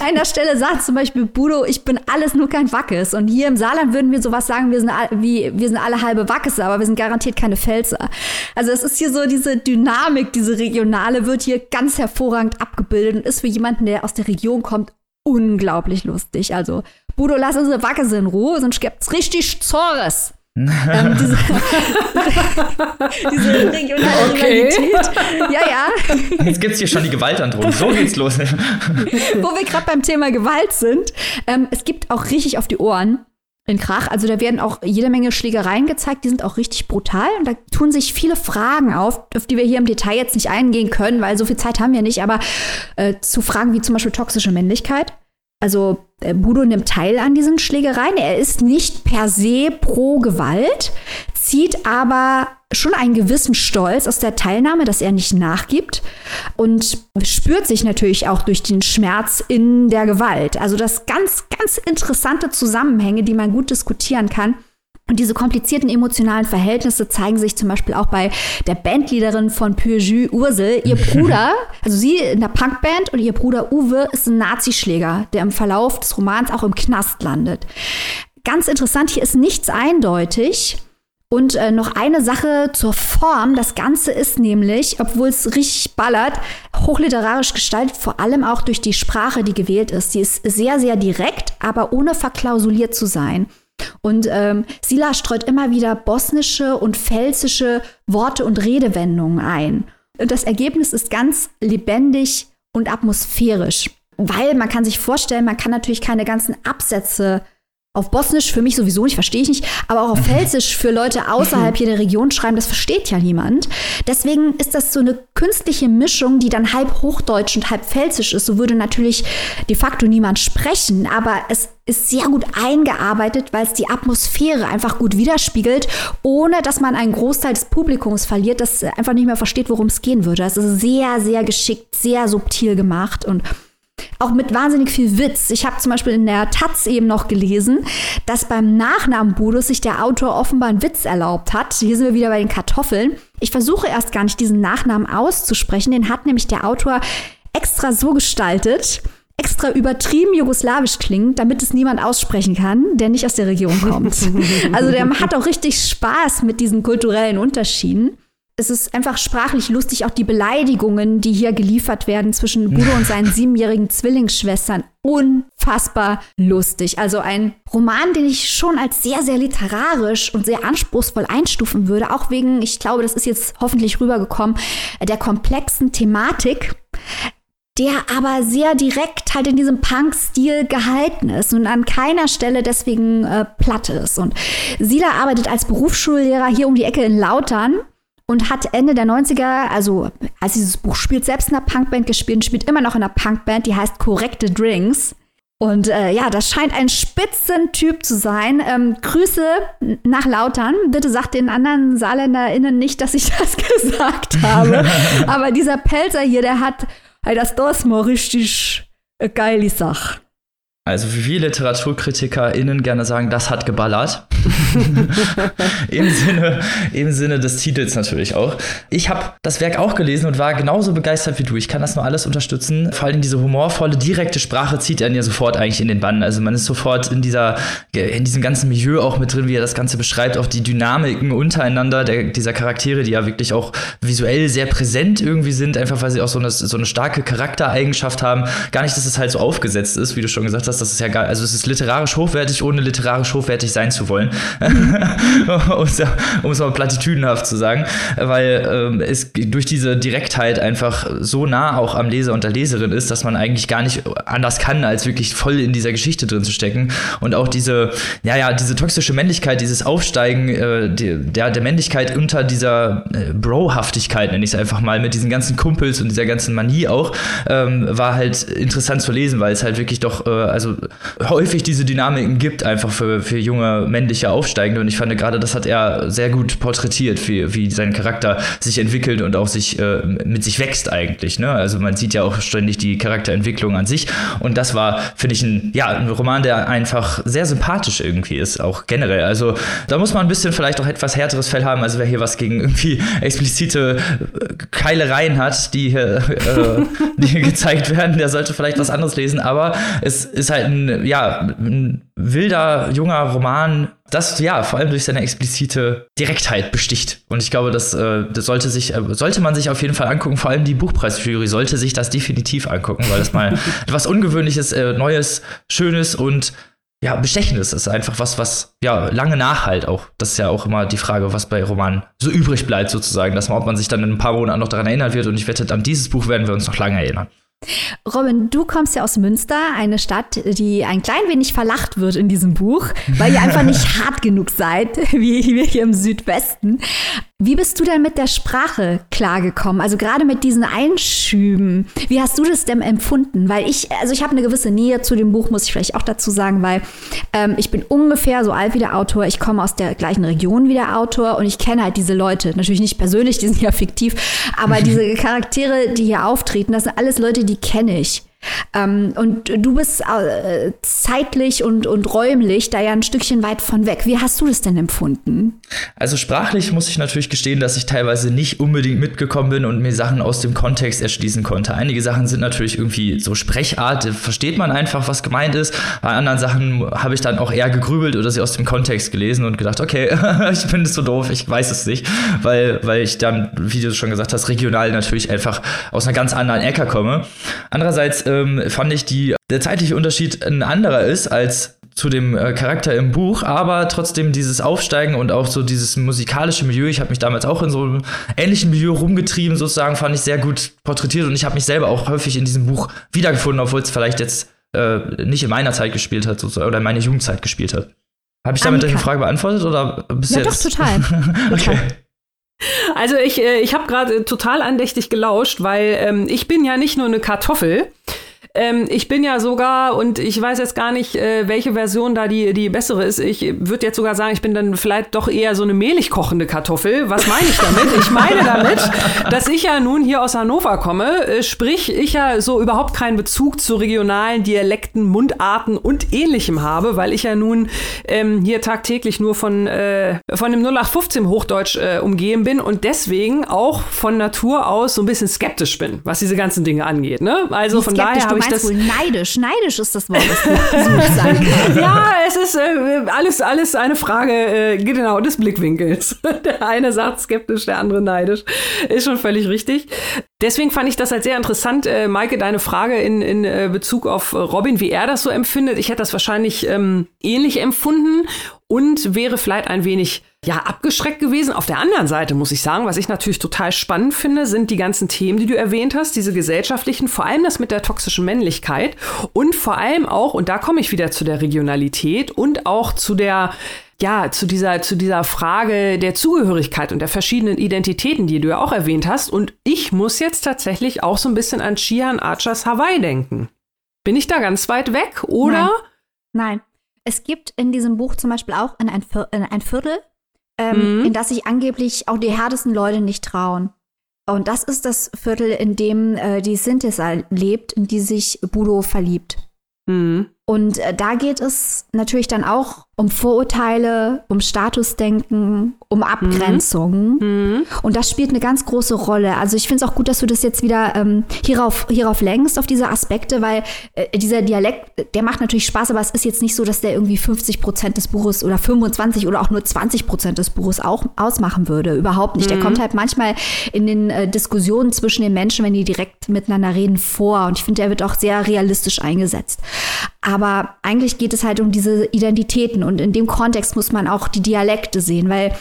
einer Stelle sagt zum Beispiel Budo, ich bin alles nur kein Wackes. Und hier im Saarland würden wir sowas sagen, wir sind, wie, wir sind alle halbe Wackese, aber wir sind garantiert keine Pfälzer. Also es ist hier so diese Dynamik, diese regionale, wird hier ganz hervorragend abgebildet und ist für jemanden, der aus der Region kommt, unglaublich lustig. Also Budo, lass unsere Wackese in Ruhe, sonst gibt's richtig Zores ähm, <laughs> diese, <laughs> diese regionale okay. Rivalität. Ja, ja. Jetzt gibt es hier schon die Gewaltandrohung. So geht's los. <laughs> Wo wir gerade beim Thema Gewalt sind. Ähm, es gibt auch richtig auf die Ohren in Krach. Also da werden auch jede Menge Schlägereien gezeigt, die sind auch richtig brutal. Und da tun sich viele Fragen auf, auf die wir hier im Detail jetzt nicht eingehen können, weil so viel Zeit haben wir nicht. Aber äh, zu Fragen wie zum Beispiel toxische Männlichkeit also äh, Budo nimmt teil an diesen Schlägereien. Er ist nicht per se pro Gewalt, zieht aber schon einen gewissen Stolz aus der Teilnahme, dass er nicht nachgibt und spürt sich natürlich auch durch den Schmerz in der Gewalt. Also das ganz, ganz interessante Zusammenhänge, die man gut diskutieren kann. Und diese komplizierten emotionalen Verhältnisse zeigen sich zum Beispiel auch bei der Bandleaderin von Peugeot, Ursel. Ihr <laughs> Bruder, also sie in der Punkband und ihr Bruder Uwe ist ein Nazischläger, der im Verlauf des Romans auch im Knast landet. Ganz interessant, hier ist nichts eindeutig. Und äh, noch eine Sache zur Form. Das Ganze ist nämlich, obwohl es richtig ballert, hochliterarisch gestaltet, vor allem auch durch die Sprache, die gewählt ist. Sie ist sehr, sehr direkt, aber ohne verklausuliert zu sein. Und ähm, Sila streut immer wieder bosnische und pfälzische Worte und Redewendungen ein. Und das Ergebnis ist ganz lebendig und atmosphärisch. weil man kann sich vorstellen, man kann natürlich keine ganzen Absätze auf Bosnisch für mich sowieso nicht, verstehe ich nicht, aber auch auf <laughs> Pfälzisch für Leute außerhalb hier der Region schreiben, das versteht ja niemand. Deswegen ist das so eine künstliche Mischung, die dann halb Hochdeutsch und halb Pfälzisch ist. So würde natürlich de facto niemand sprechen, aber es ist sehr gut eingearbeitet, weil es die Atmosphäre einfach gut widerspiegelt, ohne dass man einen Großteil des Publikums verliert, das einfach nicht mehr versteht, worum es gehen würde. Es ist sehr, sehr geschickt, sehr subtil gemacht und auch mit wahnsinnig viel Witz. Ich habe zum Beispiel in der Taz eben noch gelesen, dass beim Nachnamen Budus sich der Autor offenbar einen Witz erlaubt hat. Hier sind wir wieder bei den Kartoffeln. Ich versuche erst gar nicht, diesen Nachnamen auszusprechen. Den hat nämlich der Autor extra so gestaltet, extra übertrieben jugoslawisch klingt, damit es niemand aussprechen kann, der nicht aus der Region kommt. <laughs> Also der hat auch richtig Spaß mit diesen kulturellen Unterschieden es ist einfach sprachlich lustig, auch die Beleidigungen, die hier geliefert werden zwischen Budo und seinen <laughs> siebenjährigen Zwillingsschwestern. Unfassbar lustig. Also ein Roman, den ich schon als sehr, sehr literarisch und sehr anspruchsvoll einstufen würde, auch wegen, ich glaube, das ist jetzt hoffentlich rübergekommen, der komplexen Thematik der aber sehr direkt halt in diesem Punk-Stil gehalten ist und an keiner Stelle deswegen äh, platt ist. Und Sila arbeitet als Berufsschullehrer hier um die Ecke in Lautern und hat Ende der 90er, also als dieses Buch spielt, selbst in einer Punkband gespielt und spielt immer noch in einer Punkband, die heißt Korrekte Drinks. Und äh, ja, das scheint ein Spitzentyp zu sein. Ähm, Grüße nach Lautern. Bitte sagt den anderen SaarländerInnen nicht, dass ich <laughs> das gesagt habe. <laughs> Aber dieser Pelzer hier, der hat hey, das ist mal richtig eine geile Sache. Also wie viele LiteraturkritikerInnen gerne sagen, das hat geballert. <laughs> Im, Sinne, Im Sinne des Titels natürlich auch. Ich habe das Werk auch gelesen und war genauso begeistert wie du. Ich kann das nur alles unterstützen. Vor allem diese humorvolle, direkte Sprache zieht einen ja sofort eigentlich in den Bann. Also man ist sofort in dieser, in diesem ganzen Milieu auch mit drin, wie er das Ganze beschreibt, auch die Dynamiken untereinander der, dieser Charaktere, die ja wirklich auch visuell sehr präsent irgendwie sind, einfach weil sie auch so eine, so eine starke Charaktereigenschaft haben. Gar nicht, dass es halt so aufgesetzt ist, wie du schon gesagt hast, das ist ja geil. Also es ist literarisch hochwertig, ohne literarisch hochwertig sein zu wollen. <laughs> um es mal platitüdenhaft zu sagen. Weil ähm, es durch diese Direktheit einfach so nah auch am Leser und der Leserin ist, dass man eigentlich gar nicht anders kann, als wirklich voll in dieser Geschichte drin zu stecken. Und auch diese, ja, ja, diese toxische Männlichkeit, dieses Aufsteigen äh, der, der Männlichkeit unter dieser äh, Bro-Haftigkeit, nenne ich es einfach mal, mit diesen ganzen Kumpels und dieser ganzen Manie auch, ähm, war halt interessant zu lesen, weil es halt wirklich doch, äh, also häufig diese Dynamiken gibt, einfach für, für junge männliche Aufsteigende. Und ich fand gerade, das hat er sehr gut porträtiert, wie, wie sein Charakter sich entwickelt und auch sich äh, mit sich wächst eigentlich. Ne? Also man sieht ja auch ständig die Charakterentwicklung an sich. Und das war, finde ich, ein, ja, ein Roman, der einfach sehr sympathisch irgendwie ist, auch generell. Also da muss man ein bisschen vielleicht auch etwas härteres Fell haben. Also wer hier was gegen irgendwie <laughs> explizite äh, Keilereien hat, die hier, äh, die hier gezeigt werden, der sollte vielleicht was anderes lesen. Aber es ist halt ein ja, ein wilder, junger Roman, das ja vor allem durch seine explizite Direktheit besticht. Und ich glaube, das, äh, das sollte sich, äh, sollte man sich auf jeden Fall angucken. Vor allem die Buchpreisjury sollte sich das definitiv angucken, weil das mal <laughs> etwas Ungewöhnliches, äh, Neues, Schönes und ja, Bestechendes ist einfach was, was ja lange nachhalt auch. Das ist ja auch immer die Frage, was bei Romanen so übrig bleibt, sozusagen, dass man, ob man sich dann in ein paar Monaten noch daran erinnert wird. Und ich wette, an dieses Buch werden wir uns noch lange erinnern. Robin, du kommst ja aus Münster, eine Stadt, die ein klein wenig verlacht wird in diesem Buch, weil ihr einfach nicht <laughs> hart genug seid, wie wir hier im Südwesten. Wie bist du denn mit der Sprache klargekommen? Also gerade mit diesen Einschüben. Wie hast du das denn empfunden? Weil ich, also ich habe eine gewisse Nähe zu dem Buch, muss ich vielleicht auch dazu sagen, weil ähm, ich bin ungefähr so alt wie der Autor. Ich komme aus der gleichen Region wie der Autor und ich kenne halt diese Leute. Natürlich nicht persönlich, die sind ja fiktiv, aber <laughs> diese Charaktere, die hier auftreten, das sind alles Leute, die kenne ich. Ähm, und du bist äh, zeitlich und, und räumlich da ja ein Stückchen weit von weg. Wie hast du das denn empfunden? Also sprachlich muss ich natürlich gestehen, dass ich teilweise nicht unbedingt mitgekommen bin und mir Sachen aus dem Kontext erschließen konnte. Einige Sachen sind natürlich irgendwie so Sprechart, versteht man einfach, was gemeint ist. Bei anderen Sachen habe ich dann auch eher gegrübelt oder sie aus dem Kontext gelesen und gedacht, okay, <laughs> ich finde es so doof, ich weiß es nicht, weil, weil ich dann, wie du schon gesagt hast, regional natürlich einfach aus einer ganz anderen Ecke komme. Andererseits ähm, fand ich die, der zeitliche Unterschied ein anderer ist als zu dem äh, Charakter im Buch, aber trotzdem dieses Aufsteigen und auch so dieses musikalische Milieu. Ich habe mich damals auch in so einem ähnlichen Milieu rumgetrieben, sozusagen, fand ich sehr gut porträtiert und ich habe mich selber auch häufig in diesem Buch wiedergefunden, obwohl es vielleicht jetzt äh, nicht in meiner Zeit gespielt hat sozusagen, oder in meiner Jugendzeit gespielt hat. Habe ich damit Annika. deine Frage beantwortet oder bis ja, jetzt? Doch, total. <laughs> okay. Also ich, äh, ich habe gerade total andächtig gelauscht, weil ähm, ich bin ja nicht nur eine Kartoffel, ähm, ich bin ja sogar, und ich weiß jetzt gar nicht, äh, welche Version da die, die bessere ist. Ich würde jetzt sogar sagen, ich bin dann vielleicht doch eher so eine mehlig kochende Kartoffel. Was meine ich damit? Ich meine damit, dass ich ja nun hier aus Hannover komme, äh, sprich, ich ja so überhaupt keinen Bezug zu regionalen Dialekten, Mundarten und ähnlichem habe, weil ich ja nun ähm, hier tagtäglich nur von, äh, von dem 0815 Hochdeutsch äh, umgeben bin und deswegen auch von Natur aus so ein bisschen skeptisch bin, was diese ganzen Dinge angeht. Ne? Also Wie von daher habe ich ich das wohl neidisch. Neidisch ist das Wort, was du <laughs> sein kann. Ja, es ist äh, alles, alles eine Frage äh, genau des Blickwinkels. <laughs> Der eine sagt skeptisch, der andere neidisch. Ist schon völlig richtig. Deswegen fand ich das halt sehr interessant, äh, Maike, deine Frage in, in äh, Bezug auf Robin, wie er das so empfindet. Ich hätte das wahrscheinlich ähm, ähnlich empfunden und wäre vielleicht ein wenig ja, abgeschreckt gewesen. Auf der anderen Seite muss ich sagen, was ich natürlich total spannend finde, sind die ganzen Themen, die du erwähnt hast, diese gesellschaftlichen, vor allem das mit der toxischen Männlichkeit und vor allem auch, und da komme ich wieder zu der Regionalität und auch zu der ja, zu dieser, zu dieser Frage der Zugehörigkeit und der verschiedenen Identitäten, die du ja auch erwähnt hast. Und ich muss jetzt tatsächlich auch so ein bisschen an Chian Archers Hawaii denken. Bin ich da ganz weit weg, oder? Nein. Nein. Es gibt in diesem Buch zum Beispiel auch ein, ein Viertel, ähm, mhm. in das sich angeblich auch die härtesten Leute nicht trauen. Und das ist das Viertel, in dem äh, die Synthesa lebt, in die sich Budo verliebt. Mhm. Und äh, da geht es natürlich dann auch um Vorurteile, um Statusdenken, um Abgrenzung. Mhm. Und das spielt eine ganz große Rolle. Also ich finde es auch gut, dass du das jetzt wieder ähm, hierauf, hierauf lenkst, auf diese Aspekte, weil äh, dieser Dialekt, der macht natürlich Spaß, aber es ist jetzt nicht so, dass der irgendwie 50 Prozent des Buches oder 25 oder auch nur 20 Prozent des Buches auch ausmachen würde. Überhaupt nicht. Mhm. Der kommt halt manchmal in den äh, Diskussionen zwischen den Menschen, wenn die direkt miteinander reden, vor. Und ich finde, der wird auch sehr realistisch eingesetzt. Aber eigentlich geht es halt um diese Identitäten und in dem Kontext muss man auch die Dialekte sehen, weil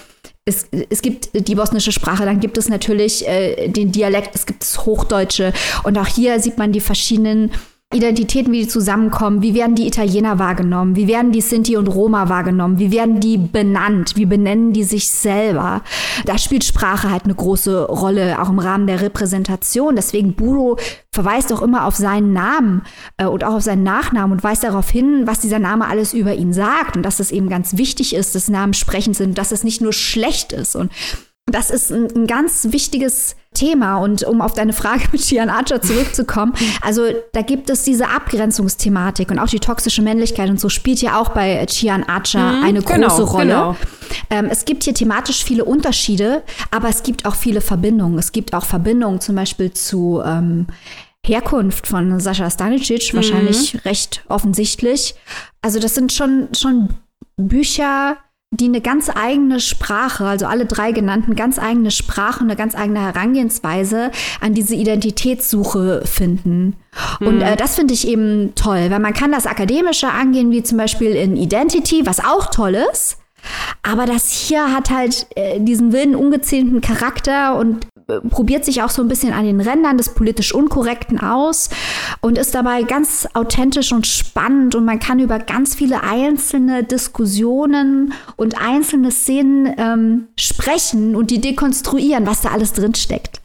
es, es gibt die bosnische Sprache, dann gibt es natürlich äh, den Dialekt, es gibt das Hochdeutsche und auch hier sieht man die verschiedenen Identitäten, wie die zusammenkommen, wie werden die Italiener wahrgenommen, wie werden die Sinti und Roma wahrgenommen, wie werden die benannt, wie benennen die sich selber. Da spielt Sprache halt eine große Rolle, auch im Rahmen der Repräsentation. Deswegen Budo verweist auch immer auf seinen Namen äh, und auch auf seinen Nachnamen und weist darauf hin, was dieser Name alles über ihn sagt und dass es eben ganz wichtig ist, dass Namen sprechend sind, dass es nicht nur schlecht ist und das ist ein, ein, ganz wichtiges Thema. Und um auf deine Frage <laughs> mit Chian Archer zurückzukommen, also da gibt es diese Abgrenzungsthematik und auch die toxische Männlichkeit und so spielt ja auch bei Chian Archer mhm, eine genau, große Rolle. Genau. Ähm, es gibt hier thematisch viele Unterschiede, aber es gibt auch viele Verbindungen. Es gibt auch Verbindungen zum Beispiel zu ähm, Herkunft von Sascha Stanicic, mhm. wahrscheinlich recht offensichtlich. Also das sind schon, schon Bücher, die eine ganz eigene Sprache, also alle drei genannten, ganz eigene Sprache, eine ganz eigene Herangehensweise an diese Identitätssuche finden. Mhm. Und äh, das finde ich eben toll, weil man kann das akademischer angehen, wie zum Beispiel in Identity, was auch toll ist. Aber das hier hat halt äh, diesen wilden, ungezähmten Charakter und probiert sich auch so ein bisschen an den Rändern des politisch Unkorrekten aus und ist dabei ganz authentisch und spannend und man kann über ganz viele einzelne Diskussionen und einzelne Szenen ähm, sprechen und die dekonstruieren, was da alles drin steckt.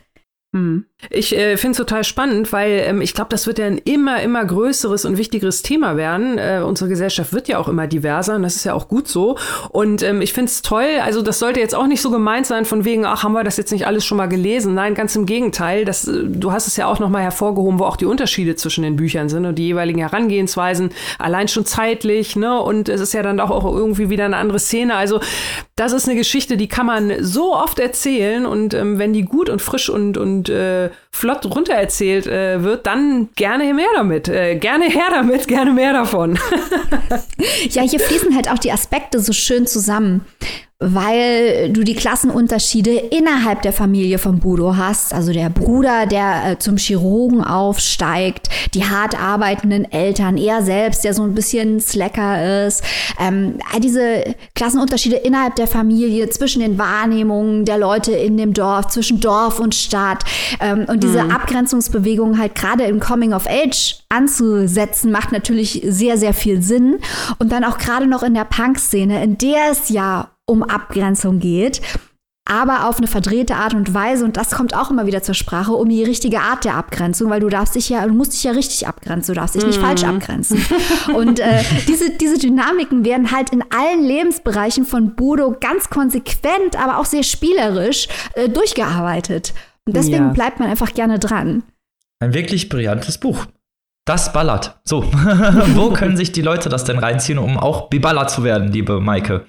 Hm. Ich äh, finde es total spannend, weil ähm, ich glaube, das wird ja ein immer, immer größeres und wichtigeres Thema werden. Äh, unsere Gesellschaft wird ja auch immer diverser und das ist ja auch gut so. Und ähm, ich finde es toll, also das sollte jetzt auch nicht so gemeint sein von wegen, ach, haben wir das jetzt nicht alles schon mal gelesen? Nein, ganz im Gegenteil. Das, äh, du hast es ja auch nochmal hervorgehoben, wo auch die Unterschiede zwischen den Büchern sind und die jeweiligen Herangehensweisen, allein schon zeitlich, ne? Und es ist ja dann auch irgendwie wieder eine andere Szene. Also das ist eine Geschichte, die kann man so oft erzählen und ähm, wenn die gut und frisch und, und äh, flott runtererzählt äh, wird, dann gerne mehr damit. Äh, gerne her damit, gerne mehr davon. <laughs> ja, hier fließen halt auch die Aspekte so schön zusammen. Weil du die Klassenunterschiede innerhalb der Familie von Budo hast. Also der Bruder, der äh, zum Chirurgen aufsteigt, die hart arbeitenden Eltern, er selbst, der so ein bisschen Slacker ist. Ähm, diese Klassenunterschiede innerhalb der Familie, zwischen den Wahrnehmungen der Leute in dem Dorf, zwischen Dorf und Stadt ähm, und diese mhm. Abgrenzungsbewegung halt gerade im Coming of Age anzusetzen, macht natürlich sehr, sehr viel Sinn. Und dann auch gerade noch in der Punk-Szene, in der es ja um Abgrenzung geht, aber auf eine verdrehte Art und Weise. Und das kommt auch immer wieder zur Sprache, um die richtige Art der Abgrenzung, weil du darfst dich ja, du musst dich ja richtig abgrenzen, du darfst dich nicht mm. falsch abgrenzen. Und äh, diese, diese Dynamiken werden halt in allen Lebensbereichen von Budo ganz konsequent, aber auch sehr spielerisch äh, durchgearbeitet. Und deswegen ja. bleibt man einfach gerne dran. Ein wirklich brillantes Buch. Das ballert. So, <laughs> wo können sich die Leute das denn reinziehen, um auch beballert zu werden, liebe Maike?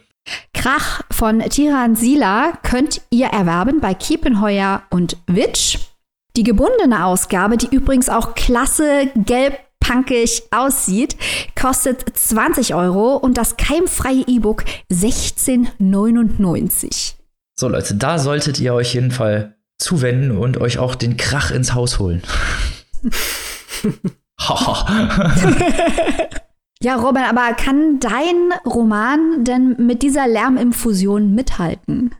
Krach von Tiran Sila könnt ihr erwerben bei Kiepenheuer und Witsch. Die gebundene Ausgabe, die übrigens auch klasse gelb punkig aussieht, kostet 20 Euro und das keimfreie E-Book 16,99. So Leute, da solltet ihr euch jeden Fall zuwenden und euch auch den Krach ins Haus holen. <laughs> <laughs> <laughs> Ja, Robin, aber kann dein Roman denn mit dieser Lärminfusion mithalten?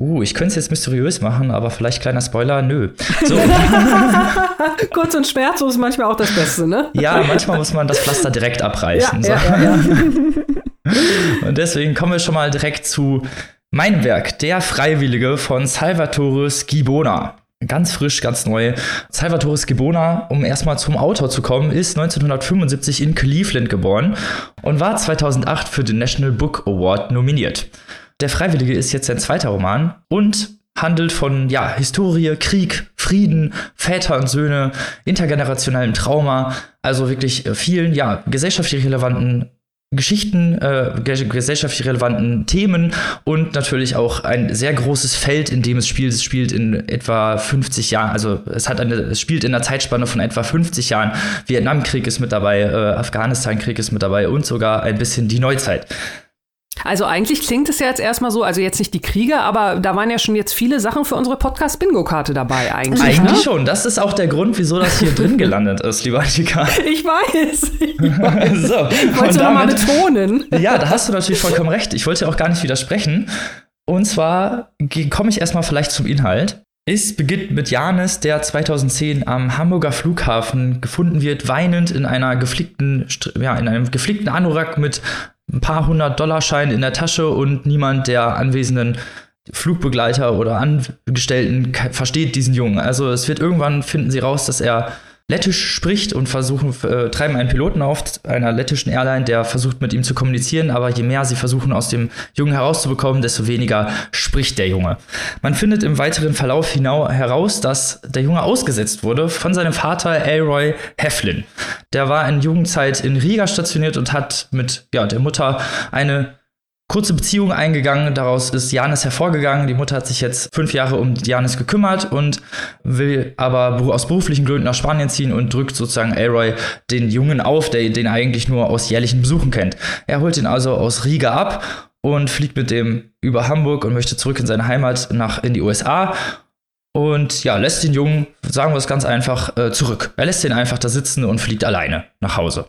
Uh, ich könnte es jetzt mysteriös machen, aber vielleicht kleiner Spoiler, nö. So. <laughs> Kurz und schmerzlos ist manchmal auch das Beste, ne? Ja, manchmal muss man das Pflaster direkt abreißen. Ja, so. ja, ja, <laughs> und deswegen kommen wir schon mal direkt zu meinem Werk, Der Freiwillige von Salvatore Schibona. Ganz frisch, ganz neu. Salvatore Schibona, um erstmal zum Autor zu kommen, ist 1975 in Cleveland geboren und war 2008 für den National Book Award nominiert. Der Freiwillige ist jetzt sein zweiter Roman und handelt von ja, Historie, Krieg, Frieden, Väter und Söhne, intergenerationellem Trauma, also wirklich vielen ja, gesellschaftlich relevanten Geschichten, äh, gesellschaftlich relevanten Themen und natürlich auch ein sehr großes Feld, in dem es spielt. Es spielt in etwa 50 Jahren, also es hat eine, es spielt in einer Zeitspanne von etwa 50 Jahren. Vietnamkrieg ist mit dabei, äh, Afghanistan-Krieg ist mit dabei und sogar ein bisschen die Neuzeit. Also eigentlich klingt es ja jetzt erstmal so, also jetzt nicht die Kriege, aber da waren ja schon jetzt viele Sachen für unsere Podcast-Bingo-Karte dabei eigentlich. Eigentlich ne? schon. Das ist auch der Grund, wieso das hier drin gelandet ist, lieber Antika. <laughs> Ich weiß. Ich <laughs> weiß. so, Wolltest du nochmal betonen? <laughs> Ja, da hast du natürlich vollkommen recht. Ich wollte auch gar nicht widersprechen. Und zwar komme ich erstmal vielleicht zum Inhalt. Es beginnt mit Janis, der 2010 am Hamburger Flughafen gefunden wird, weinend in einer geflickten, ja, in einem geflickten Anorak mit ein paar hundert Dollarschein in der Tasche und niemand der anwesenden Flugbegleiter oder Angestellten versteht diesen Jungen. Also es wird irgendwann finden sie raus, dass er Lettisch spricht und versuchen, äh, treiben einen Piloten auf einer lettischen Airline, der versucht mit ihm zu kommunizieren, aber je mehr sie versuchen aus dem Jungen herauszubekommen, desto weniger spricht der Junge. Man findet im weiteren Verlauf heraus, dass der Junge ausgesetzt wurde von seinem Vater Elroy Heflin. Der war in Jugendzeit in Riga stationiert und hat mit ja, der Mutter eine kurze Beziehung eingegangen. Daraus ist Janis hervorgegangen. Die Mutter hat sich jetzt fünf Jahre um Janis gekümmert und will aber aus beruflichen Gründen nach Spanien ziehen und drückt sozusagen Elroy den Jungen auf, der den eigentlich nur aus jährlichen Besuchen kennt. Er holt ihn also aus Riga ab und fliegt mit dem über Hamburg und möchte zurück in seine Heimat nach in die USA und ja, lässt den Jungen, sagen wir es ganz einfach, äh, zurück. Er lässt ihn einfach da sitzen und fliegt alleine nach Hause.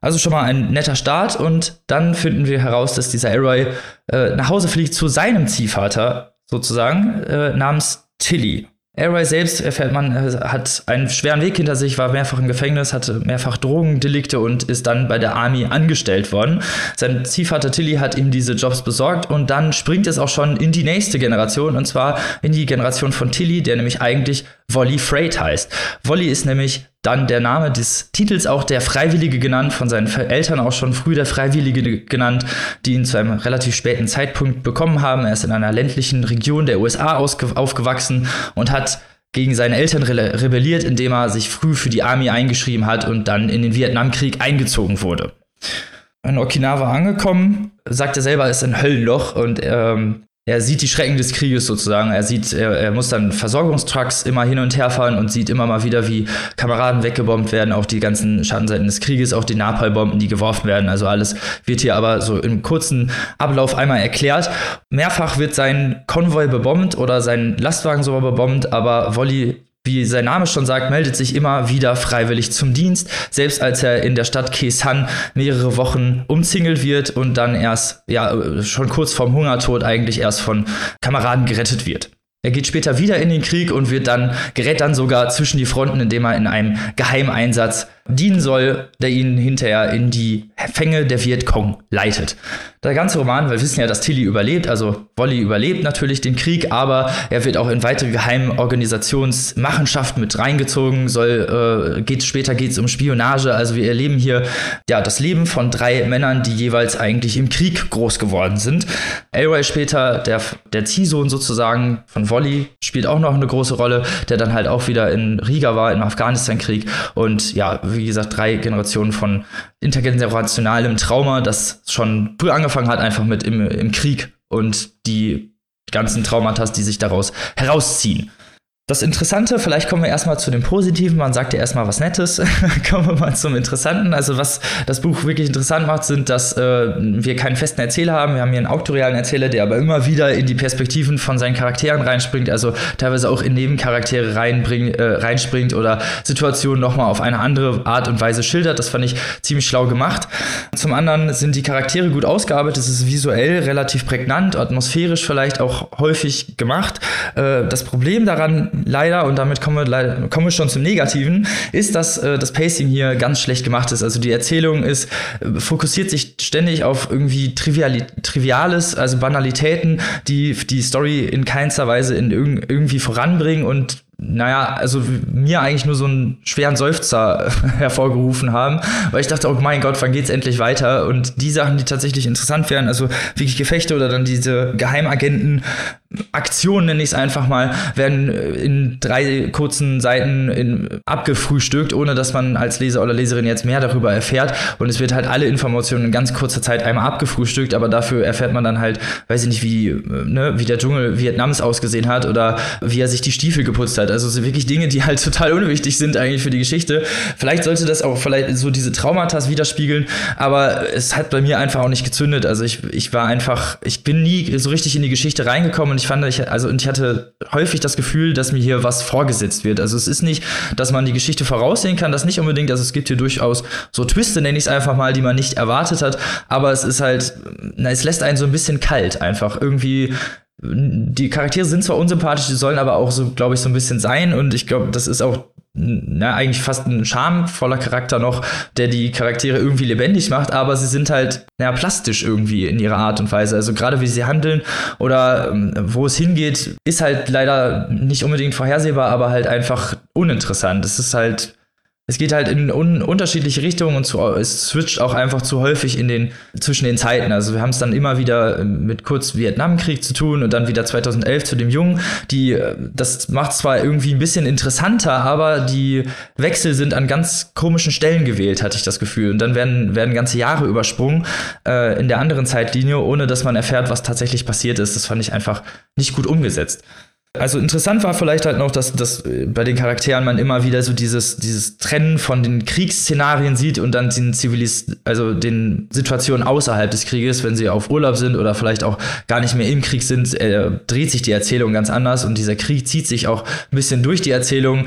Also schon mal ein netter Start und dann finden wir heraus, dass dieser Elroy äh, nach Hause fliegt zu seinem Ziehvater sozusagen äh, namens Tilly. Elroy selbst erfährt man, äh, hat einen schweren Weg hinter sich, war mehrfach im Gefängnis, hatte mehrfach Drogendelikte und ist dann bei der Army angestellt worden. Sein Ziehvater Tilly hat ihm diese Jobs besorgt und dann springt es auch schon in die nächste Generation und zwar in die Generation von Tilly, der nämlich eigentlich Wolly Freight heißt. Wolly ist nämlich dann der Name des Titels auch der Freiwillige genannt, von seinen Eltern auch schon früh der Freiwillige genannt, die ihn zu einem relativ späten Zeitpunkt bekommen haben. Er ist in einer ländlichen Region der USA aufgewachsen und hat gegen seine Eltern re rebelliert, indem er sich früh für die Army eingeschrieben hat und dann in den Vietnamkrieg eingezogen wurde. In Okinawa angekommen, sagt er selber, ist ein Höllenloch und ähm, er sieht die Schrecken des Krieges sozusagen. Er sieht, er, er, muss dann Versorgungstrucks immer hin und her fahren und sieht immer mal wieder, wie Kameraden weggebombt werden, auch die ganzen Schattenseiten des Krieges, auch die Napalmbomben, die geworfen werden. Also alles wird hier aber so im kurzen Ablauf einmal erklärt. Mehrfach wird sein Konvoi bebombt oder sein Lastwagen sogar bebombt, aber Wolli wie sein Name schon sagt, meldet sich immer wieder freiwillig zum Dienst, selbst als er in der Stadt Kesan mehrere Wochen umzingelt wird und dann erst, ja, schon kurz vorm Hungertod eigentlich erst von Kameraden gerettet wird. Er geht später wieder in den Krieg und wird dann, gerät dann sogar zwischen die Fronten, indem er in einem Geheimeinsatz dienen soll, der ihn hinterher in die Fänge der Vietcong leitet. Der ganze Roman, wir wissen ja, dass Tilly überlebt, also Wolli überlebt natürlich den Krieg, aber er wird auch in weitere geheime Organisationsmachenschaften mit reingezogen, soll, äh, geht, später geht es um Spionage, also wir erleben hier ja das Leben von drei Männern, die jeweils eigentlich im Krieg groß geworden sind. Elroy später, der, der Ziehsohn sozusagen von Wolli, spielt auch noch eine große Rolle, der dann halt auch wieder in Riga war, im Afghanistan-Krieg und ja, wie gesagt, drei Generationen von intergenerationalem Trauma, das schon früh angefangen hat, einfach mit im, im Krieg und die ganzen Traumata, die sich daraus herausziehen. Das Interessante, vielleicht kommen wir erstmal zu dem Positiven. Man sagt ja erstmal was Nettes. <laughs> kommen wir mal zum Interessanten. Also, was das Buch wirklich interessant macht, sind, dass äh, wir keinen festen Erzähler haben. Wir haben hier einen auktorialen Erzähler, der aber immer wieder in die Perspektiven von seinen Charakteren reinspringt, also teilweise auch in Nebencharaktere reinbring, äh, reinspringt oder Situationen nochmal auf eine andere Art und Weise schildert. Das fand ich ziemlich schlau gemacht. Zum anderen sind die Charaktere gut ausgearbeitet. Es ist visuell relativ prägnant, atmosphärisch vielleicht auch häufig gemacht. Äh, das Problem daran leider, und damit kommen wir, leider, kommen wir schon zum Negativen, ist, dass äh, das Pacing hier ganz schlecht gemacht ist. Also die Erzählung ist, äh, fokussiert sich ständig auf irgendwie Triviali Triviales, also Banalitäten, die die Story in keinster Weise in irg irgendwie voranbringen und naja, also mir eigentlich nur so einen schweren Seufzer <laughs> hervorgerufen haben, weil ich dachte, oh mein Gott, wann geht's endlich weiter? Und die Sachen, die tatsächlich interessant wären, also wirklich Gefechte oder dann diese Geheimagenten, Aktionen, nenne ich es einfach mal, werden in drei kurzen Seiten in, abgefrühstückt, ohne dass man als Leser oder Leserin jetzt mehr darüber erfährt. Und es wird halt alle Informationen in ganz kurzer Zeit einmal abgefrühstückt, aber dafür erfährt man dann halt, weiß ich nicht, wie, ne, wie der Dschungel Vietnams ausgesehen hat oder wie er sich die Stiefel geputzt hat. Also so wirklich Dinge, die halt <laughs> total unwichtig sind eigentlich für die Geschichte. Vielleicht sollte das auch vielleicht so diese Traumata widerspiegeln, aber es hat bei mir einfach auch nicht gezündet. Also ich, ich war einfach, ich bin nie so richtig in die Geschichte reingekommen und ich fand, ich, also und ich hatte häufig das Gefühl, dass mir hier was vorgesetzt wird. Also es ist nicht, dass man die Geschichte voraussehen kann, das nicht unbedingt. Also es gibt hier durchaus so Twiste, nenne ich es einfach mal, die man nicht erwartet hat. Aber es ist halt, na, es lässt einen so ein bisschen kalt einfach. Irgendwie die Charaktere sind zwar unsympathisch, die sollen aber auch so, glaube ich, so ein bisschen sein. Und ich glaube, das ist auch na, eigentlich fast ein schamvoller Charakter noch, der die Charaktere irgendwie lebendig macht, aber sie sind halt na, plastisch irgendwie in ihrer Art und Weise. Also gerade wie sie handeln oder ähm, wo es hingeht, ist halt leider nicht unbedingt vorhersehbar, aber halt einfach uninteressant. Es ist halt es geht halt in un unterschiedliche Richtungen und zu, es switcht auch einfach zu häufig in den, zwischen den Zeiten. Also wir haben es dann immer wieder ähm, mit kurz Vietnamkrieg zu tun und dann wieder 2011 zu dem Jungen. Die, äh, das macht zwar irgendwie ein bisschen interessanter, aber die Wechsel sind an ganz komischen Stellen gewählt, hatte ich das Gefühl. Und dann werden, werden ganze Jahre übersprungen äh, in der anderen Zeitlinie, ohne dass man erfährt, was tatsächlich passiert ist. Das fand ich einfach nicht gut umgesetzt. Also interessant war vielleicht halt noch, dass, dass bei den Charakteren man immer wieder so dieses, dieses Trennen von den Kriegsszenarien sieht und dann den Zivilis, also den Situationen außerhalb des Krieges, wenn sie auf Urlaub sind oder vielleicht auch gar nicht mehr im Krieg sind, äh, dreht sich die Erzählung ganz anders und dieser Krieg zieht sich auch ein bisschen durch die Erzählung,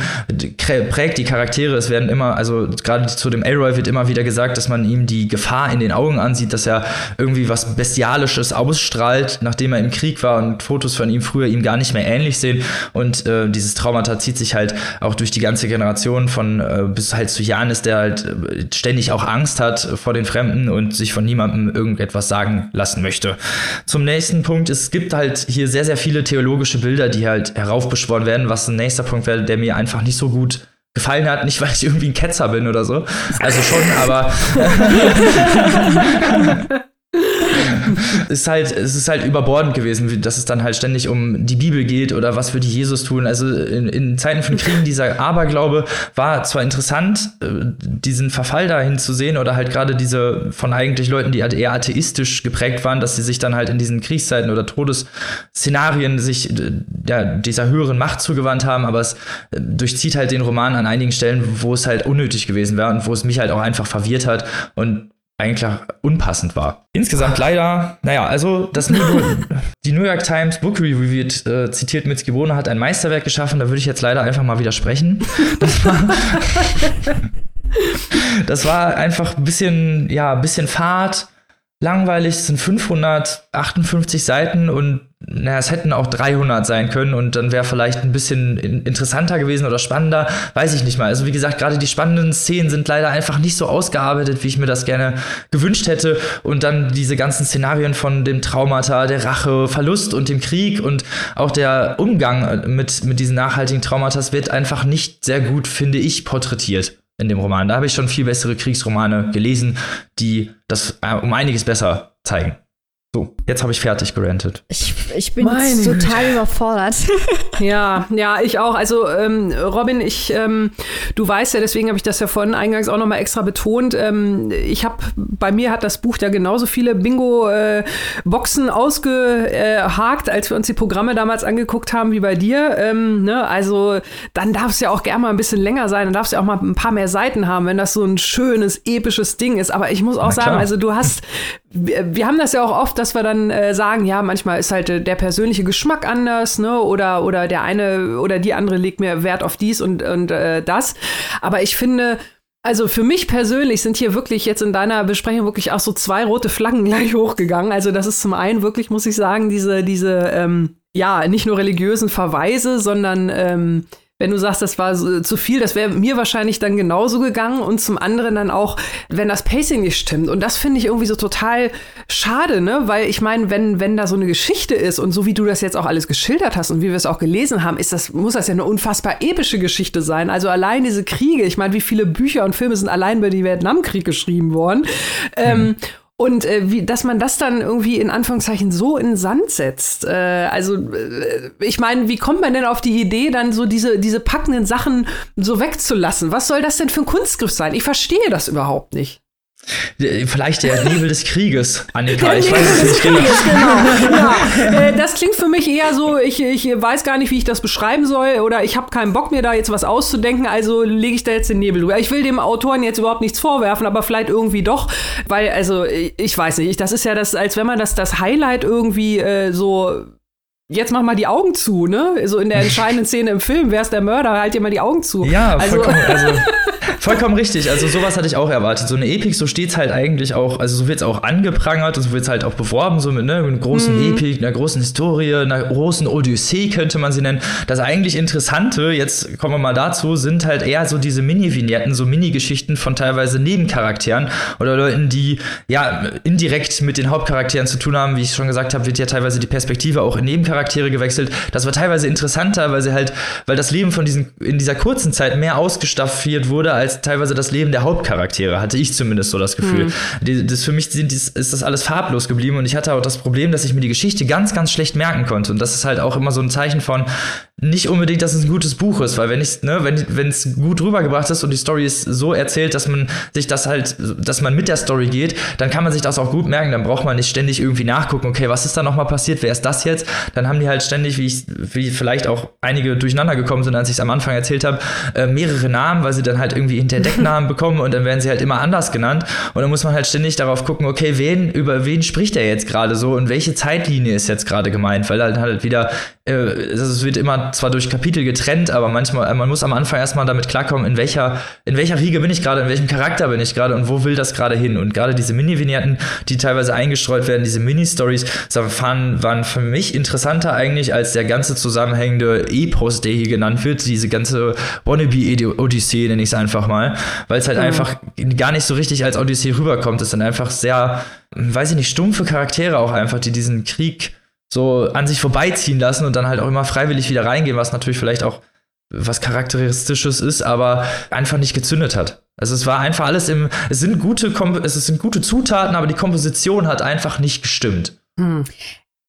prägt die Charaktere. Es werden immer, also gerade zu dem Elroy wird immer wieder gesagt, dass man ihm die Gefahr in den Augen ansieht, dass er irgendwie was Bestialisches ausstrahlt, nachdem er im Krieg war und Fotos von ihm früher ihm gar nicht mehr ähnlich ähnlich sehen. Und äh, dieses Traumata zieht sich halt auch durch die ganze Generation von äh, bis halt zu Janis, der halt äh, ständig auch Angst hat vor den Fremden und sich von niemandem irgendetwas sagen lassen möchte. Zum nächsten Punkt, es gibt halt hier sehr, sehr viele theologische Bilder, die halt heraufbeschworen werden, was ein nächster Punkt wäre, der mir einfach nicht so gut gefallen hat, nicht weil ich irgendwie ein Ketzer bin oder so. Also schon, aber <laughs> <laughs> <laughs> ist halt, es ist halt überbordend gewesen, dass es dann halt ständig um die Bibel geht oder was würde Jesus tun. Also in, in Zeiten von Kriegen, dieser Aberglaube war zwar interessant, äh, diesen Verfall dahin zu sehen oder halt gerade diese von eigentlich Leuten, die halt eher atheistisch geprägt waren, dass sie sich dann halt in diesen Kriegszeiten oder Todesszenarien sich äh, ja, dieser höheren Macht zugewandt haben, aber es äh, durchzieht halt den Roman an einigen Stellen, wo es halt unnötig gewesen wäre und wo es mich halt auch einfach verwirrt hat und eigentlich unpassend war. Insgesamt leider, naja, also das die New York Times Book Review wird äh, zitiert, Mitski Bohne hat ein Meisterwerk geschaffen, da würde ich jetzt leider einfach mal widersprechen. Das war, <laughs> das war einfach ein bisschen, ja, ein bisschen Fahrt, langweilig, es sind 558 Seiten und naja, es hätten auch 300 sein können und dann wäre vielleicht ein bisschen interessanter gewesen oder spannender, weiß ich nicht mal. Also wie gesagt, gerade die spannenden Szenen sind leider einfach nicht so ausgearbeitet, wie ich mir das gerne gewünscht hätte und dann diese ganzen Szenarien von dem Traumata, der Rache, Verlust und dem Krieg und auch der Umgang mit, mit diesen nachhaltigen Traumata wird einfach nicht sehr gut, finde ich, porträtiert in dem Roman. Da habe ich schon viel bessere Kriegsromane gelesen, die das äh, um einiges besser zeigen. So, jetzt habe ich fertig gerantet. Ich, ich bin total überfordert. <laughs> ja, ja, ich auch. Also, ähm, Robin, ich, ähm, du weißt ja, deswegen habe ich das ja vorhin eingangs auch nochmal extra betont. Ähm, ich habe, bei mir hat das Buch ja genauso viele Bingo-Boxen äh, ausgehakt, als wir uns die Programme damals angeguckt haben, wie bei dir. Ähm, ne? Also, dann darf es ja auch gerne mal ein bisschen länger sein, dann darf es ja auch mal ein paar mehr Seiten haben, wenn das so ein schönes, episches Ding ist. Aber ich muss auch sagen, also du hast, <laughs> wir, haben das ja auch oft, dass wir dann äh, sagen, ja, manchmal ist halt äh, der persönliche Geschmack anders, ne? Oder, oder der eine oder die andere legt mehr Wert auf dies und, und äh, das. Aber ich finde, also für mich persönlich sind hier wirklich jetzt in deiner Besprechung wirklich auch so zwei rote Flaggen <laughs> gleich hochgegangen. Also das ist zum einen wirklich, muss ich sagen, diese, diese, ähm, ja, nicht nur religiösen Verweise, sondern ähm, wenn du sagst, das war so, zu viel, das wäre mir wahrscheinlich dann genauso gegangen und zum anderen dann auch, wenn das Pacing nicht stimmt. Und das finde ich irgendwie so total schade, ne? Weil ich meine, wenn, wenn da so eine Geschichte ist und so wie du das jetzt auch alles geschildert hast und wie wir es auch gelesen haben, ist das, muss das ja eine unfassbar epische Geschichte sein. Also allein diese Kriege, ich meine, wie viele Bücher und Filme sind allein über den Vietnamkrieg geschrieben worden. Mhm. Ähm, und äh, wie, dass man das dann irgendwie in Anführungszeichen so in Sand setzt. Äh, also, äh, ich meine, wie kommt man denn auf die Idee, dann so diese, diese packenden Sachen so wegzulassen? Was soll das denn für ein Kunstgriff sein? Ich verstehe das überhaupt nicht. Vielleicht der Nebel des Krieges, Annika. Der ich Nebel weiß es nicht genau. genau. Ja, <laughs> äh, das klingt für mich eher so, ich, ich weiß gar nicht, wie ich das beschreiben soll oder ich habe keinen Bock, mir da jetzt was auszudenken, also lege ich da jetzt den Nebel drüber. Ich will dem Autoren jetzt überhaupt nichts vorwerfen, aber vielleicht irgendwie doch, weil, also, ich weiß nicht, das ist ja das, als wenn man das, das Highlight irgendwie äh, so Jetzt mach mal die Augen zu, ne? So in der entscheidenden <laughs> Szene im Film, wer ist der Mörder? Halt dir mal die Augen zu. Ja, also, vollkommen, also <laughs> Vollkommen richtig. Also sowas hatte ich auch erwartet. So eine Epik, so steht es halt eigentlich auch, also so wird es auch angeprangert und so wird es halt auch beworben, so mit ne, einer großen mhm. Epik, einer großen Historie, einer großen Odyssee könnte man sie nennen. Das eigentlich Interessante, jetzt kommen wir mal dazu, sind halt eher so diese Mini-Vignetten, so Mini-Geschichten von teilweise Nebencharakteren oder Leuten, die ja indirekt mit den Hauptcharakteren zu tun haben. Wie ich schon gesagt habe, wird ja teilweise die Perspektive auch in Nebencharaktere gewechselt. Das war teilweise interessanter, weil sie halt, weil das Leben von diesen, in dieser kurzen Zeit mehr ausgestaffiert wurde als teilweise das Leben der Hauptcharaktere, hatte ich zumindest so das Gefühl. Hm. Das, für mich sind, ist das alles farblos geblieben und ich hatte auch das Problem, dass ich mir die Geschichte ganz, ganz schlecht merken konnte. Und das ist halt auch immer so ein Zeichen von, nicht unbedingt, dass es ein gutes Buch ist, weil wenn ich, ne, wenn es gut rübergebracht ist und die Story ist so erzählt, dass man sich das halt, dass man mit der Story geht, dann kann man sich das auch gut merken. Dann braucht man nicht ständig irgendwie nachgucken, okay, was ist da nochmal passiert, wer ist das jetzt? Dann haben die halt ständig, wie ich, wie vielleicht auch einige durcheinander gekommen sind, als ich es am Anfang erzählt habe, äh, mehrere Namen, weil sie dann halt irgendwie hinter Decknamen bekommen und dann werden sie halt immer anders genannt. Und dann muss man halt ständig darauf gucken, okay, wen, über wen spricht er jetzt gerade so und welche Zeitlinie ist jetzt gerade gemeint, weil dann halt wieder, äh, es wird immer zwar durch Kapitel getrennt, aber manchmal, man muss am Anfang erstmal damit klarkommen, in welcher, in welcher Riege bin ich gerade, in welchem Charakter bin ich gerade und wo will das gerade hin. Und gerade diese Mini-Vignetten, die teilweise eingestreut werden, diese Mini-Stories, waren, waren für mich interessanter eigentlich als der ganze zusammenhängende Epos, der hier genannt wird, diese ganze Wannabe-Odyssee, nenne ich es einfach mal, weil es halt mhm. einfach gar nicht so richtig als Odyssee rüberkommt. Es sind einfach sehr, weiß ich nicht, stumpfe Charaktere auch einfach, die diesen Krieg so an sich vorbeiziehen lassen und dann halt auch immer freiwillig wieder reingehen, was natürlich vielleicht auch was charakteristisches ist, aber einfach nicht gezündet hat. Also es war einfach alles im, es sind gute, es sind gute Zutaten, aber die Komposition hat einfach nicht gestimmt. Hm.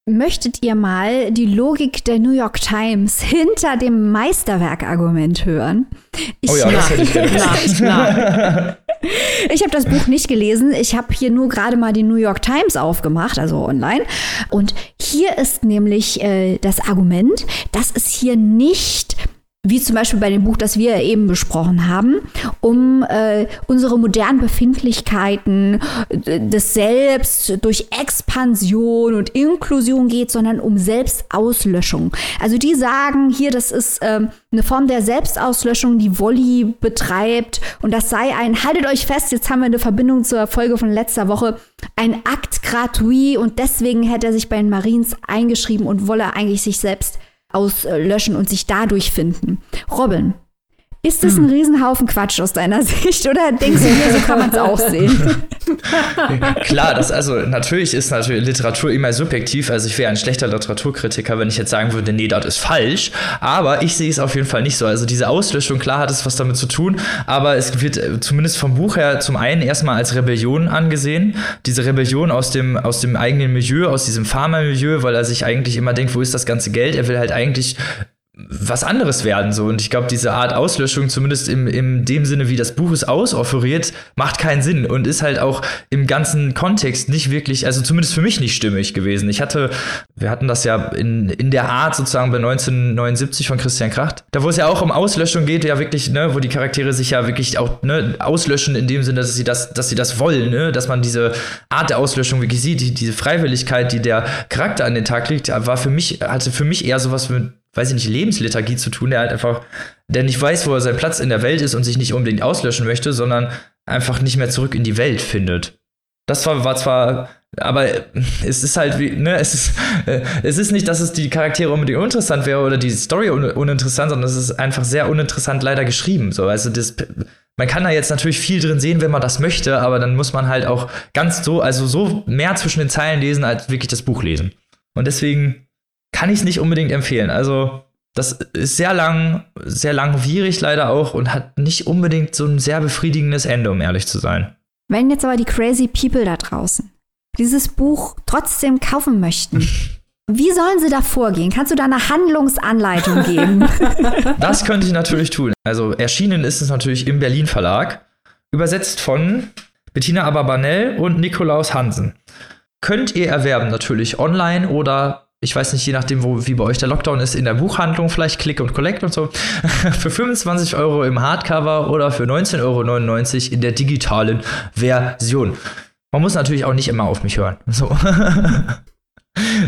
Möchtet ihr mal die Logik der New York Times hinter dem Meisterwerk-Argument hören? Ich, oh ja, das hätte ich gerne <laughs> Ich habe das Buch nicht gelesen. Ich habe hier nur gerade mal die New York Times aufgemacht, also online. Und hier ist nämlich äh, das Argument, dass es hier nicht wie zum Beispiel bei dem Buch, das wir eben besprochen haben, um äh, unsere modernen Befindlichkeiten äh, des Selbst durch Expansion und Inklusion geht, sondern um Selbstauslöschung. Also die sagen hier, das ist äh, eine Form der Selbstauslöschung, die Wolli betreibt und das sei ein, haltet euch fest, jetzt haben wir eine Verbindung zur Folge von letzter Woche, ein Akt gratuit und deswegen hätte er sich bei den Marines eingeschrieben und wolle eigentlich sich selbst auslöschen und sich dadurch finden. Robin, ist das ein hm. Riesenhaufen Quatsch aus deiner <laughs> Sicht oder denkst du mir, so kann man es auch sehen? <laughs> Klar, das also natürlich ist natürlich Literatur immer subjektiv. Also ich wäre ein schlechter Literaturkritiker, wenn ich jetzt sagen würde, nee, das ist falsch. Aber ich sehe es auf jeden Fall nicht so. Also diese Auslöschung, klar hat es was damit zu tun, aber es wird äh, zumindest vom Buch her zum einen erstmal als Rebellion angesehen. Diese Rebellion aus dem, aus dem eigenen Milieu, aus diesem Pharma-Milieu, weil er sich eigentlich immer denkt, wo ist das ganze Geld? Er will halt eigentlich was anderes werden. So. Und ich glaube, diese Art Auslöschung, zumindest im, im dem Sinne, wie das Buch es ausofferiert, macht keinen Sinn und ist halt auch im ganzen Kontext nicht wirklich, also zumindest für mich nicht stimmig gewesen. Ich hatte, wir hatten das ja in, in der Art sozusagen bei 1979 von Christian Kracht, da wo es ja auch um Auslöschung geht, ja wirklich, ne, wo die Charaktere sich ja wirklich auch ne, auslöschen in dem Sinne, dass sie das, dass sie das wollen, ne, dass man diese Art der Auslöschung wirklich sieht, die, diese Freiwilligkeit, die der Charakter an den Tag legt, war für mich, hatte für mich eher sowas mit weiß ich nicht, Lebensliturgie zu tun, der halt einfach, der nicht weiß, wo er sein Platz in der Welt ist und sich nicht unbedingt auslöschen möchte, sondern einfach nicht mehr zurück in die Welt findet. Das war, war zwar, aber es ist halt wie, ne, es ist, <laughs> es ist nicht, dass es die Charaktere unbedingt uninteressant wäre oder die Story un uninteressant, sondern es ist einfach sehr uninteressant leider geschrieben. So, also das, man kann da jetzt natürlich viel drin sehen, wenn man das möchte, aber dann muss man halt auch ganz so, also so mehr zwischen den Zeilen lesen, als wirklich das Buch lesen. Und deswegen kann ich es nicht unbedingt empfehlen. Also, das ist sehr lang, sehr langwierig leider auch und hat nicht unbedingt so ein sehr befriedigendes Ende, um ehrlich zu sein. Wenn jetzt aber die crazy people da draußen dieses Buch trotzdem kaufen möchten, <laughs> wie sollen sie da vorgehen? Kannst du da eine Handlungsanleitung geben? <laughs> das könnte ich natürlich tun. Also erschienen ist es natürlich im Berlin Verlag, übersetzt von Bettina Aberbanel und Nikolaus Hansen. Könnt ihr erwerben natürlich online oder ich weiß nicht, je nachdem, wo, wie bei euch der Lockdown ist, in der Buchhandlung vielleicht Click und Collect und so, <laughs> für 25 Euro im Hardcover oder für 19,99 Euro in der digitalen Version. Man muss natürlich auch nicht immer auf mich hören. <laughs> So.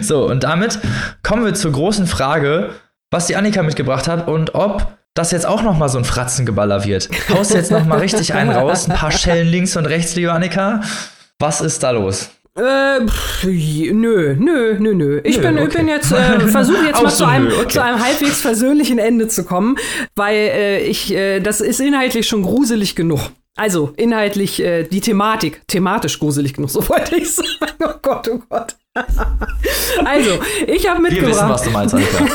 so, und damit kommen wir zur großen Frage, was die Annika mitgebracht hat und ob das jetzt auch noch mal so ein Fratzengeballer wird. Haust jetzt noch mal richtig einen raus, ein paar Schellen links und rechts, liebe Annika. Was ist da los? Äh, pff, nö, nö, nö, nö. Ich nö, bin, okay. bin jetzt, äh, <laughs> versuche jetzt mal zu einem, okay. zu einem halbwegs versöhnlichen Ende zu kommen, weil äh, ich, äh, das ist inhaltlich schon gruselig genug. Also inhaltlich äh, die Thematik, thematisch gruselig genug, <laughs> so wollte ich sagen. Oh Gott, oh Gott. <laughs> also, ich habe mitgebracht. Wir wissen, was du meinst, Annika.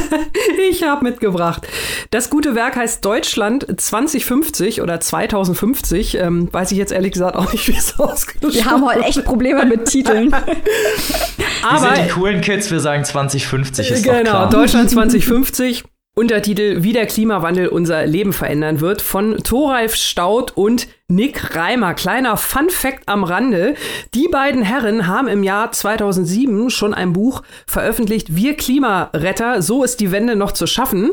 <laughs> ich habe mitgebracht. Das gute Werk heißt Deutschland 2050 oder 2050. Ähm, weiß ich jetzt ehrlich gesagt auch nicht, <laughs> wie es ausgesprochen Wir haben heute echt Probleme mit Titeln. Aber wir sind die coolen Kids, wir sagen 2050 ist Genau, klar. Deutschland 2050. Untertitel Wie der Klimawandel unser Leben verändern wird von Thoralf Staud und Nick Reimer. Kleiner Fun Fact am Rande. Die beiden Herren haben im Jahr 2007 schon ein Buch veröffentlicht, Wir Klimaretter, so ist die Wende noch zu schaffen.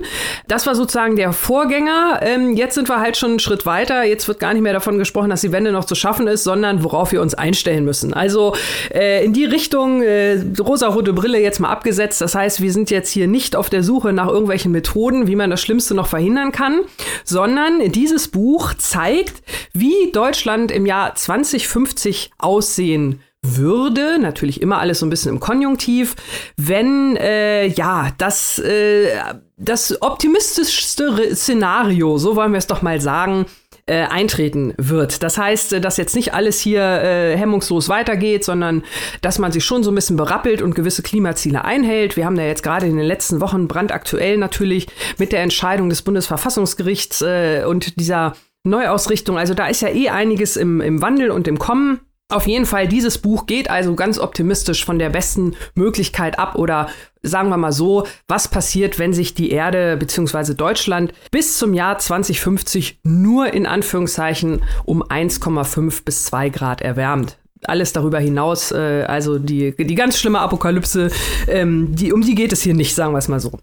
Das war sozusagen der Vorgänger. Ähm, jetzt sind wir halt schon einen Schritt weiter. Jetzt wird gar nicht mehr davon gesprochen, dass die Wende noch zu schaffen ist, sondern worauf wir uns einstellen müssen. Also äh, in die Richtung äh, rosa-rote Brille jetzt mal abgesetzt. Das heißt, wir sind jetzt hier nicht auf der Suche nach irgendwelchen Methoden, wie man das Schlimmste noch verhindern kann, sondern dieses Buch zeigt, wie wie Deutschland im Jahr 2050 aussehen würde, natürlich immer alles so ein bisschen im Konjunktiv, wenn äh, ja das äh, das optimistischste Szenario, so wollen wir es doch mal sagen, äh, eintreten wird. Das heißt, äh, dass jetzt nicht alles hier äh, hemmungslos weitergeht, sondern dass man sich schon so ein bisschen berappelt und gewisse Klimaziele einhält. Wir haben da jetzt gerade in den letzten Wochen brandaktuell natürlich mit der Entscheidung des Bundesverfassungsgerichts äh, und dieser Neuausrichtung. Also da ist ja eh einiges im, im Wandel und im Kommen. Auf jeden Fall, dieses Buch geht also ganz optimistisch von der besten Möglichkeit ab oder sagen wir mal so, was passiert, wenn sich die Erde bzw. Deutschland bis zum Jahr 2050 nur in Anführungszeichen um 1,5 bis 2 Grad erwärmt alles darüber hinaus, äh, also die, die ganz schlimme Apokalypse, ähm, die, um die geht es hier nicht, sagen wir es mal so.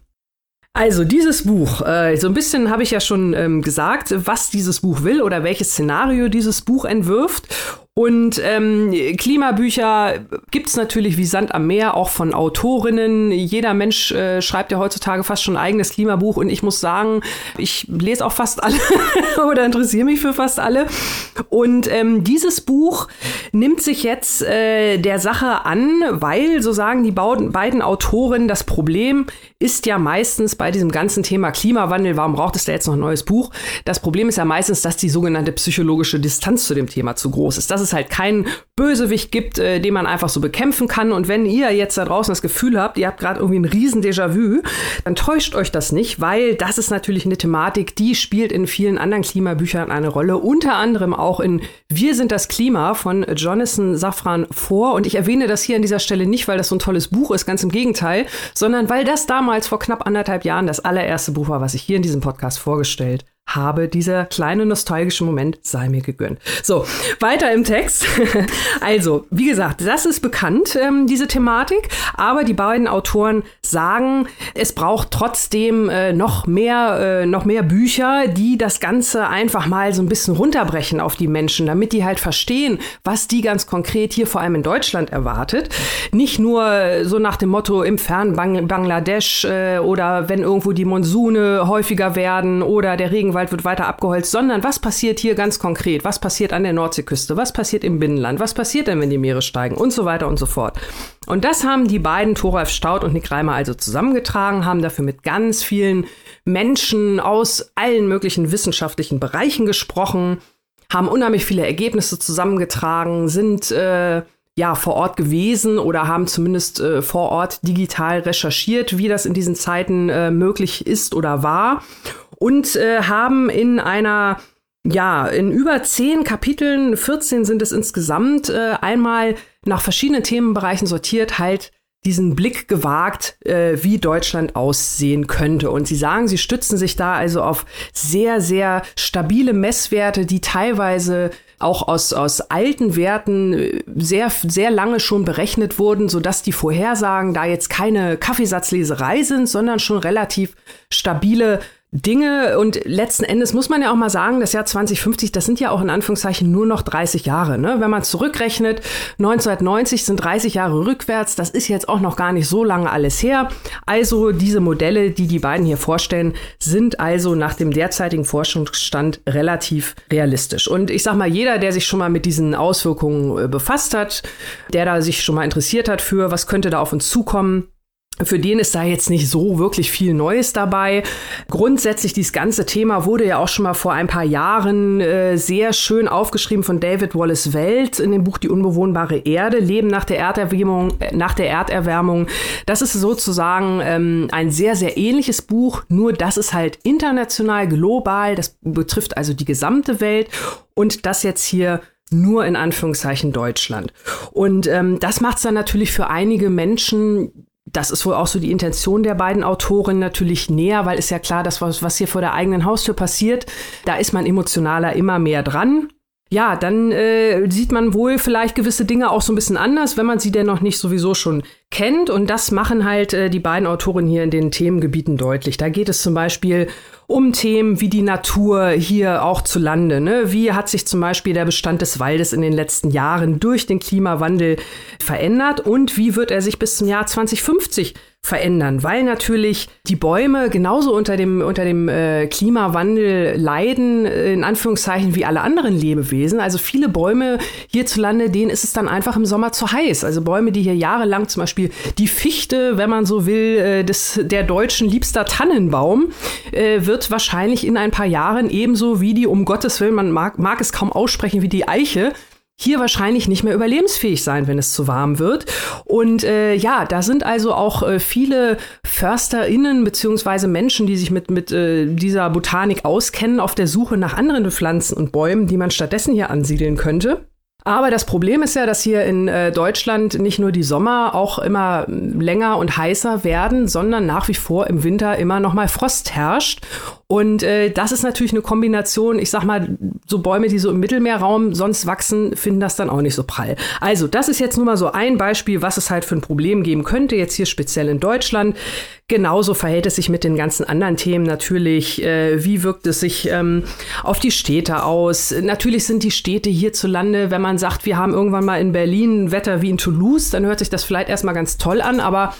Also dieses Buch, äh, so ein bisschen habe ich ja schon ähm, gesagt, was dieses Buch will oder welches Szenario dieses Buch entwirft. Und ähm, Klimabücher gibt's natürlich wie Sand am Meer, auch von Autorinnen. Jeder Mensch äh, schreibt ja heutzutage fast schon ein eigenes Klimabuch. Und ich muss sagen, ich lese auch fast alle <laughs> oder interessiere mich für fast alle. Und ähm, dieses Buch nimmt sich jetzt äh, der Sache an, weil, so sagen die beiden Autoren, das Problem ist ja meistens bei diesem ganzen Thema Klimawandel, warum braucht es da jetzt noch ein neues Buch? Das Problem ist ja meistens, dass die sogenannte psychologische Distanz zu dem Thema zu groß ist. Das es halt keinen Bösewicht gibt, äh, den man einfach so bekämpfen kann. Und wenn ihr jetzt da draußen das Gefühl habt, ihr habt gerade irgendwie ein riesen Déjà-vu, dann täuscht euch das nicht, weil das ist natürlich eine Thematik, die spielt in vielen anderen Klimabüchern eine Rolle, unter anderem auch in Wir sind das Klima von Jonathan Safran vor. Und ich erwähne das hier an dieser Stelle nicht, weil das so ein tolles Buch ist, ganz im Gegenteil, sondern weil das damals vor knapp anderthalb Jahren das allererste Buch war, was ich hier in diesem Podcast vorgestellt habe. Dieser kleine nostalgische Moment sei mir gegönnt. So, weiter im Text. <laughs> also, wie gesagt, das ist bekannt, ähm, diese Thematik, aber die beiden Autoren sagen, es braucht trotzdem äh, noch mehr, äh, noch mehr Bücher, die das Ganze einfach mal so ein bisschen runterbrechen auf die Menschen, damit die halt verstehen, was die ganz konkret hier vor allem in Deutschland erwartet. Nicht nur so nach dem Motto im fernen Bang Bangladesch äh, oder wenn irgendwo die Monsune häufiger werden oder der Regen Regenwald wird weiter abgeholzt, sondern was passiert hier ganz konkret? Was passiert an der Nordseeküste? Was passiert im Binnenland? Was passiert denn, wenn die Meere steigen? Und so weiter und so fort. Und das haben die beiden, Thoralf Staud und Nick Reimer, also zusammengetragen, haben dafür mit ganz vielen Menschen aus allen möglichen wissenschaftlichen Bereichen gesprochen, haben unheimlich viele Ergebnisse zusammengetragen, sind äh, ja vor Ort gewesen oder haben zumindest äh, vor Ort digital recherchiert, wie das in diesen Zeiten äh, möglich ist oder war und äh, haben in einer ja, in über zehn Kapiteln, 14 sind es insgesamt, äh, einmal nach verschiedenen Themenbereichen sortiert, halt diesen Blick gewagt, äh, wie Deutschland aussehen könnte. Und sie sagen, sie stützen sich da also auf sehr, sehr stabile Messwerte, die teilweise auch aus, aus alten Werten äh, sehr, sehr lange schon berechnet wurden, sodass die Vorhersagen da jetzt keine Kaffeesatzleserei sind, sondern schon relativ stabile Dinge und letzten Endes muss man ja auch mal sagen, das Jahr 2050, das sind ja auch in Anführungszeichen nur noch 30 Jahre. Ne? Wenn man zurückrechnet, 1990 sind 30 Jahre rückwärts, das ist jetzt auch noch gar nicht so lange alles her. Also diese Modelle, die die beiden hier vorstellen, sind also nach dem derzeitigen Forschungsstand relativ realistisch. Und ich sag mal, jeder, der sich schon mal mit diesen Auswirkungen äh, befasst hat, der da sich schon mal interessiert hat für, was könnte da auf uns zukommen, für den ist da jetzt nicht so wirklich viel Neues dabei. Grundsätzlich dieses ganze Thema wurde ja auch schon mal vor ein paar Jahren äh, sehr schön aufgeschrieben von David Wallace Welt in dem Buch Die unbewohnbare Erde, Leben nach der Erderwärmung. Äh, nach der Erderwärmung. Das ist sozusagen ähm, ein sehr, sehr ähnliches Buch, nur das ist halt international, global, das betrifft also die gesamte Welt und das jetzt hier nur in Anführungszeichen Deutschland. Und ähm, das macht es dann natürlich für einige Menschen das ist wohl auch so die Intention der beiden Autoren natürlich näher, weil ist ja klar, dass was, was hier vor der eigenen Haustür passiert, da ist man emotionaler immer mehr dran. Ja, dann äh, sieht man wohl vielleicht gewisse Dinge auch so ein bisschen anders, wenn man sie denn noch nicht sowieso schon kennt. Und das machen halt äh, die beiden Autoren hier in den Themengebieten deutlich. Da geht es zum Beispiel um Themen wie die Natur hier auch zu Lande. Ne? Wie hat sich zum Beispiel der Bestand des Waldes in den letzten Jahren durch den Klimawandel verändert und wie wird er sich bis zum Jahr 2050 verändern, weil natürlich die Bäume genauso unter dem, unter dem äh, Klimawandel leiden, äh, in Anführungszeichen, wie alle anderen Lebewesen. Also viele Bäume hierzulande, denen ist es dann einfach im Sommer zu heiß. Also Bäume, die hier jahrelang zum Beispiel die Fichte, wenn man so will, äh, des, der deutschen liebster Tannenbaum, äh, wird wahrscheinlich in ein paar Jahren ebenso wie die, um Gottes Willen, man mag, mag es kaum aussprechen, wie die Eiche, hier wahrscheinlich nicht mehr überlebensfähig sein, wenn es zu warm wird. Und äh, ja, da sind also auch äh, viele FörsterInnen beziehungsweise Menschen, die sich mit, mit äh, dieser Botanik auskennen, auf der Suche nach anderen Pflanzen und Bäumen, die man stattdessen hier ansiedeln könnte. Aber das Problem ist ja, dass hier in äh, Deutschland nicht nur die Sommer auch immer länger und heißer werden, sondern nach wie vor im Winter immer noch mal Frost herrscht. Und äh, das ist natürlich eine Kombination, ich sag mal, so Bäume, die so im Mittelmeerraum sonst wachsen, finden das dann auch nicht so prall. Also, das ist jetzt nur mal so ein Beispiel, was es halt für ein Problem geben könnte, jetzt hier speziell in Deutschland. Genauso verhält es sich mit den ganzen anderen Themen natürlich. Äh, wie wirkt es sich ähm, auf die Städte aus? Natürlich sind die Städte hierzulande, wenn man sagt, wir haben irgendwann mal in Berlin Wetter wie in Toulouse, dann hört sich das vielleicht erstmal ganz toll an, aber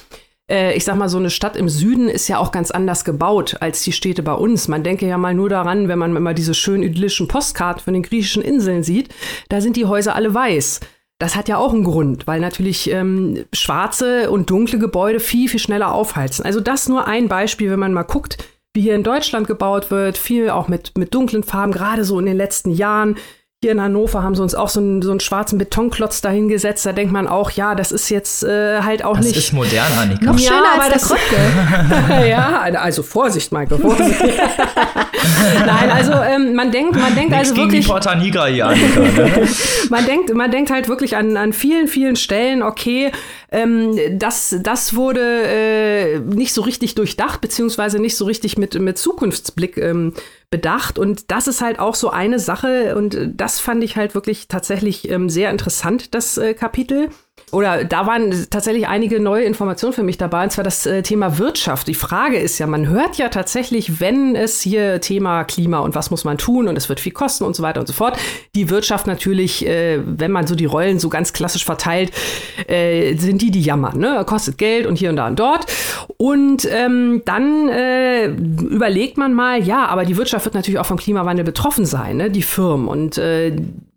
äh, ich sag mal, so eine Stadt im Süden ist ja auch ganz anders gebaut als die Städte bei uns. Man denke ja mal nur daran, wenn man immer diese schön idyllischen Postkarten von den griechischen Inseln sieht, da sind die Häuser alle weiß. Das hat ja auch einen Grund, weil natürlich ähm, schwarze und dunkle Gebäude viel, viel schneller aufheizen. Also das nur ein Beispiel, wenn man mal guckt, wie hier in Deutschland gebaut wird, viel auch mit, mit dunklen Farben, gerade so in den letzten Jahren. Hier in Hannover haben sie uns auch so einen, so einen schwarzen Betonklotz dahingesetzt. Da denkt man auch, ja, das ist jetzt äh, halt auch das nicht. Das ist modern, Annika. Noch schöner Ja, als aber der das- Kröpke. <laughs> ja, also Vorsicht, Michael, Vorsicht. <laughs> Nein, also ähm, man denkt, man denkt Nichts also gegen die wirklich, Porta Nigra hier, Annika. Ne? <laughs> man denkt, man denkt halt wirklich an, an vielen, vielen Stellen, okay, ähm, das, das wurde äh, nicht so richtig durchdacht, beziehungsweise nicht so richtig mit, mit Zukunftsblick ähm, bedacht. Und das ist halt auch so eine Sache, und äh, das fand ich halt wirklich tatsächlich ähm, sehr interessant, das äh, Kapitel. Oder da waren tatsächlich einige neue Informationen für mich dabei, und zwar das äh, Thema Wirtschaft. Die Frage ist ja, man hört ja tatsächlich, wenn es hier Thema Klima und was muss man tun und es wird viel kosten und so weiter und so fort, die Wirtschaft natürlich, äh, wenn man so die Rollen so ganz klassisch verteilt, äh, sind die, die jammern. Ne? Kostet Geld und hier und da und dort. Und ähm, dann überlegt man mal, ja, aber die Wirtschaft wird natürlich auch vom Klimawandel betroffen sein, ne? die Firmen. Und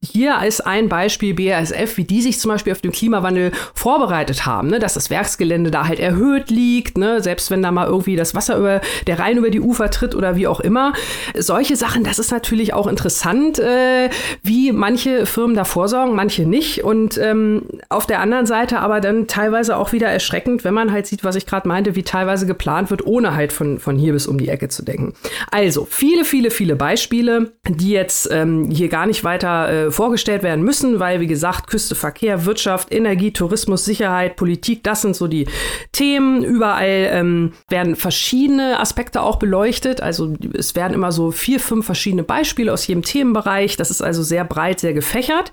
hier ist ein Beispiel BASF, wie die sich zum Beispiel auf den Klimawandel vorbereitet haben, ne? dass das Werksgelände da halt erhöht liegt, ne? selbst wenn da mal irgendwie das Wasser über der Rhein über die Ufer tritt oder wie auch immer. Solche Sachen, das ist natürlich auch interessant, äh, wie manche Firmen da vorsorgen, manche nicht. Und ähm, auf der anderen Seite aber dann teilweise auch wieder erschreckend, wenn man halt sieht, was ich gerade meinte, wie teilweise geplant wird, ohne halt von, von hier bis um die Ecke zu denken. Also viele, viele, viele Beispiele, die jetzt ähm, hier gar nicht weiter äh, vorgestellt werden müssen, weil, wie gesagt, Küste, Verkehr, Wirtschaft, Energie, Tourismus, Sicherheit, Politik, das sind so die Themen. Überall ähm, werden verschiedene Aspekte auch beleuchtet. Also es werden immer so vier, fünf verschiedene Beispiele aus jedem Themenbereich. Das ist also sehr breit, sehr gefächert.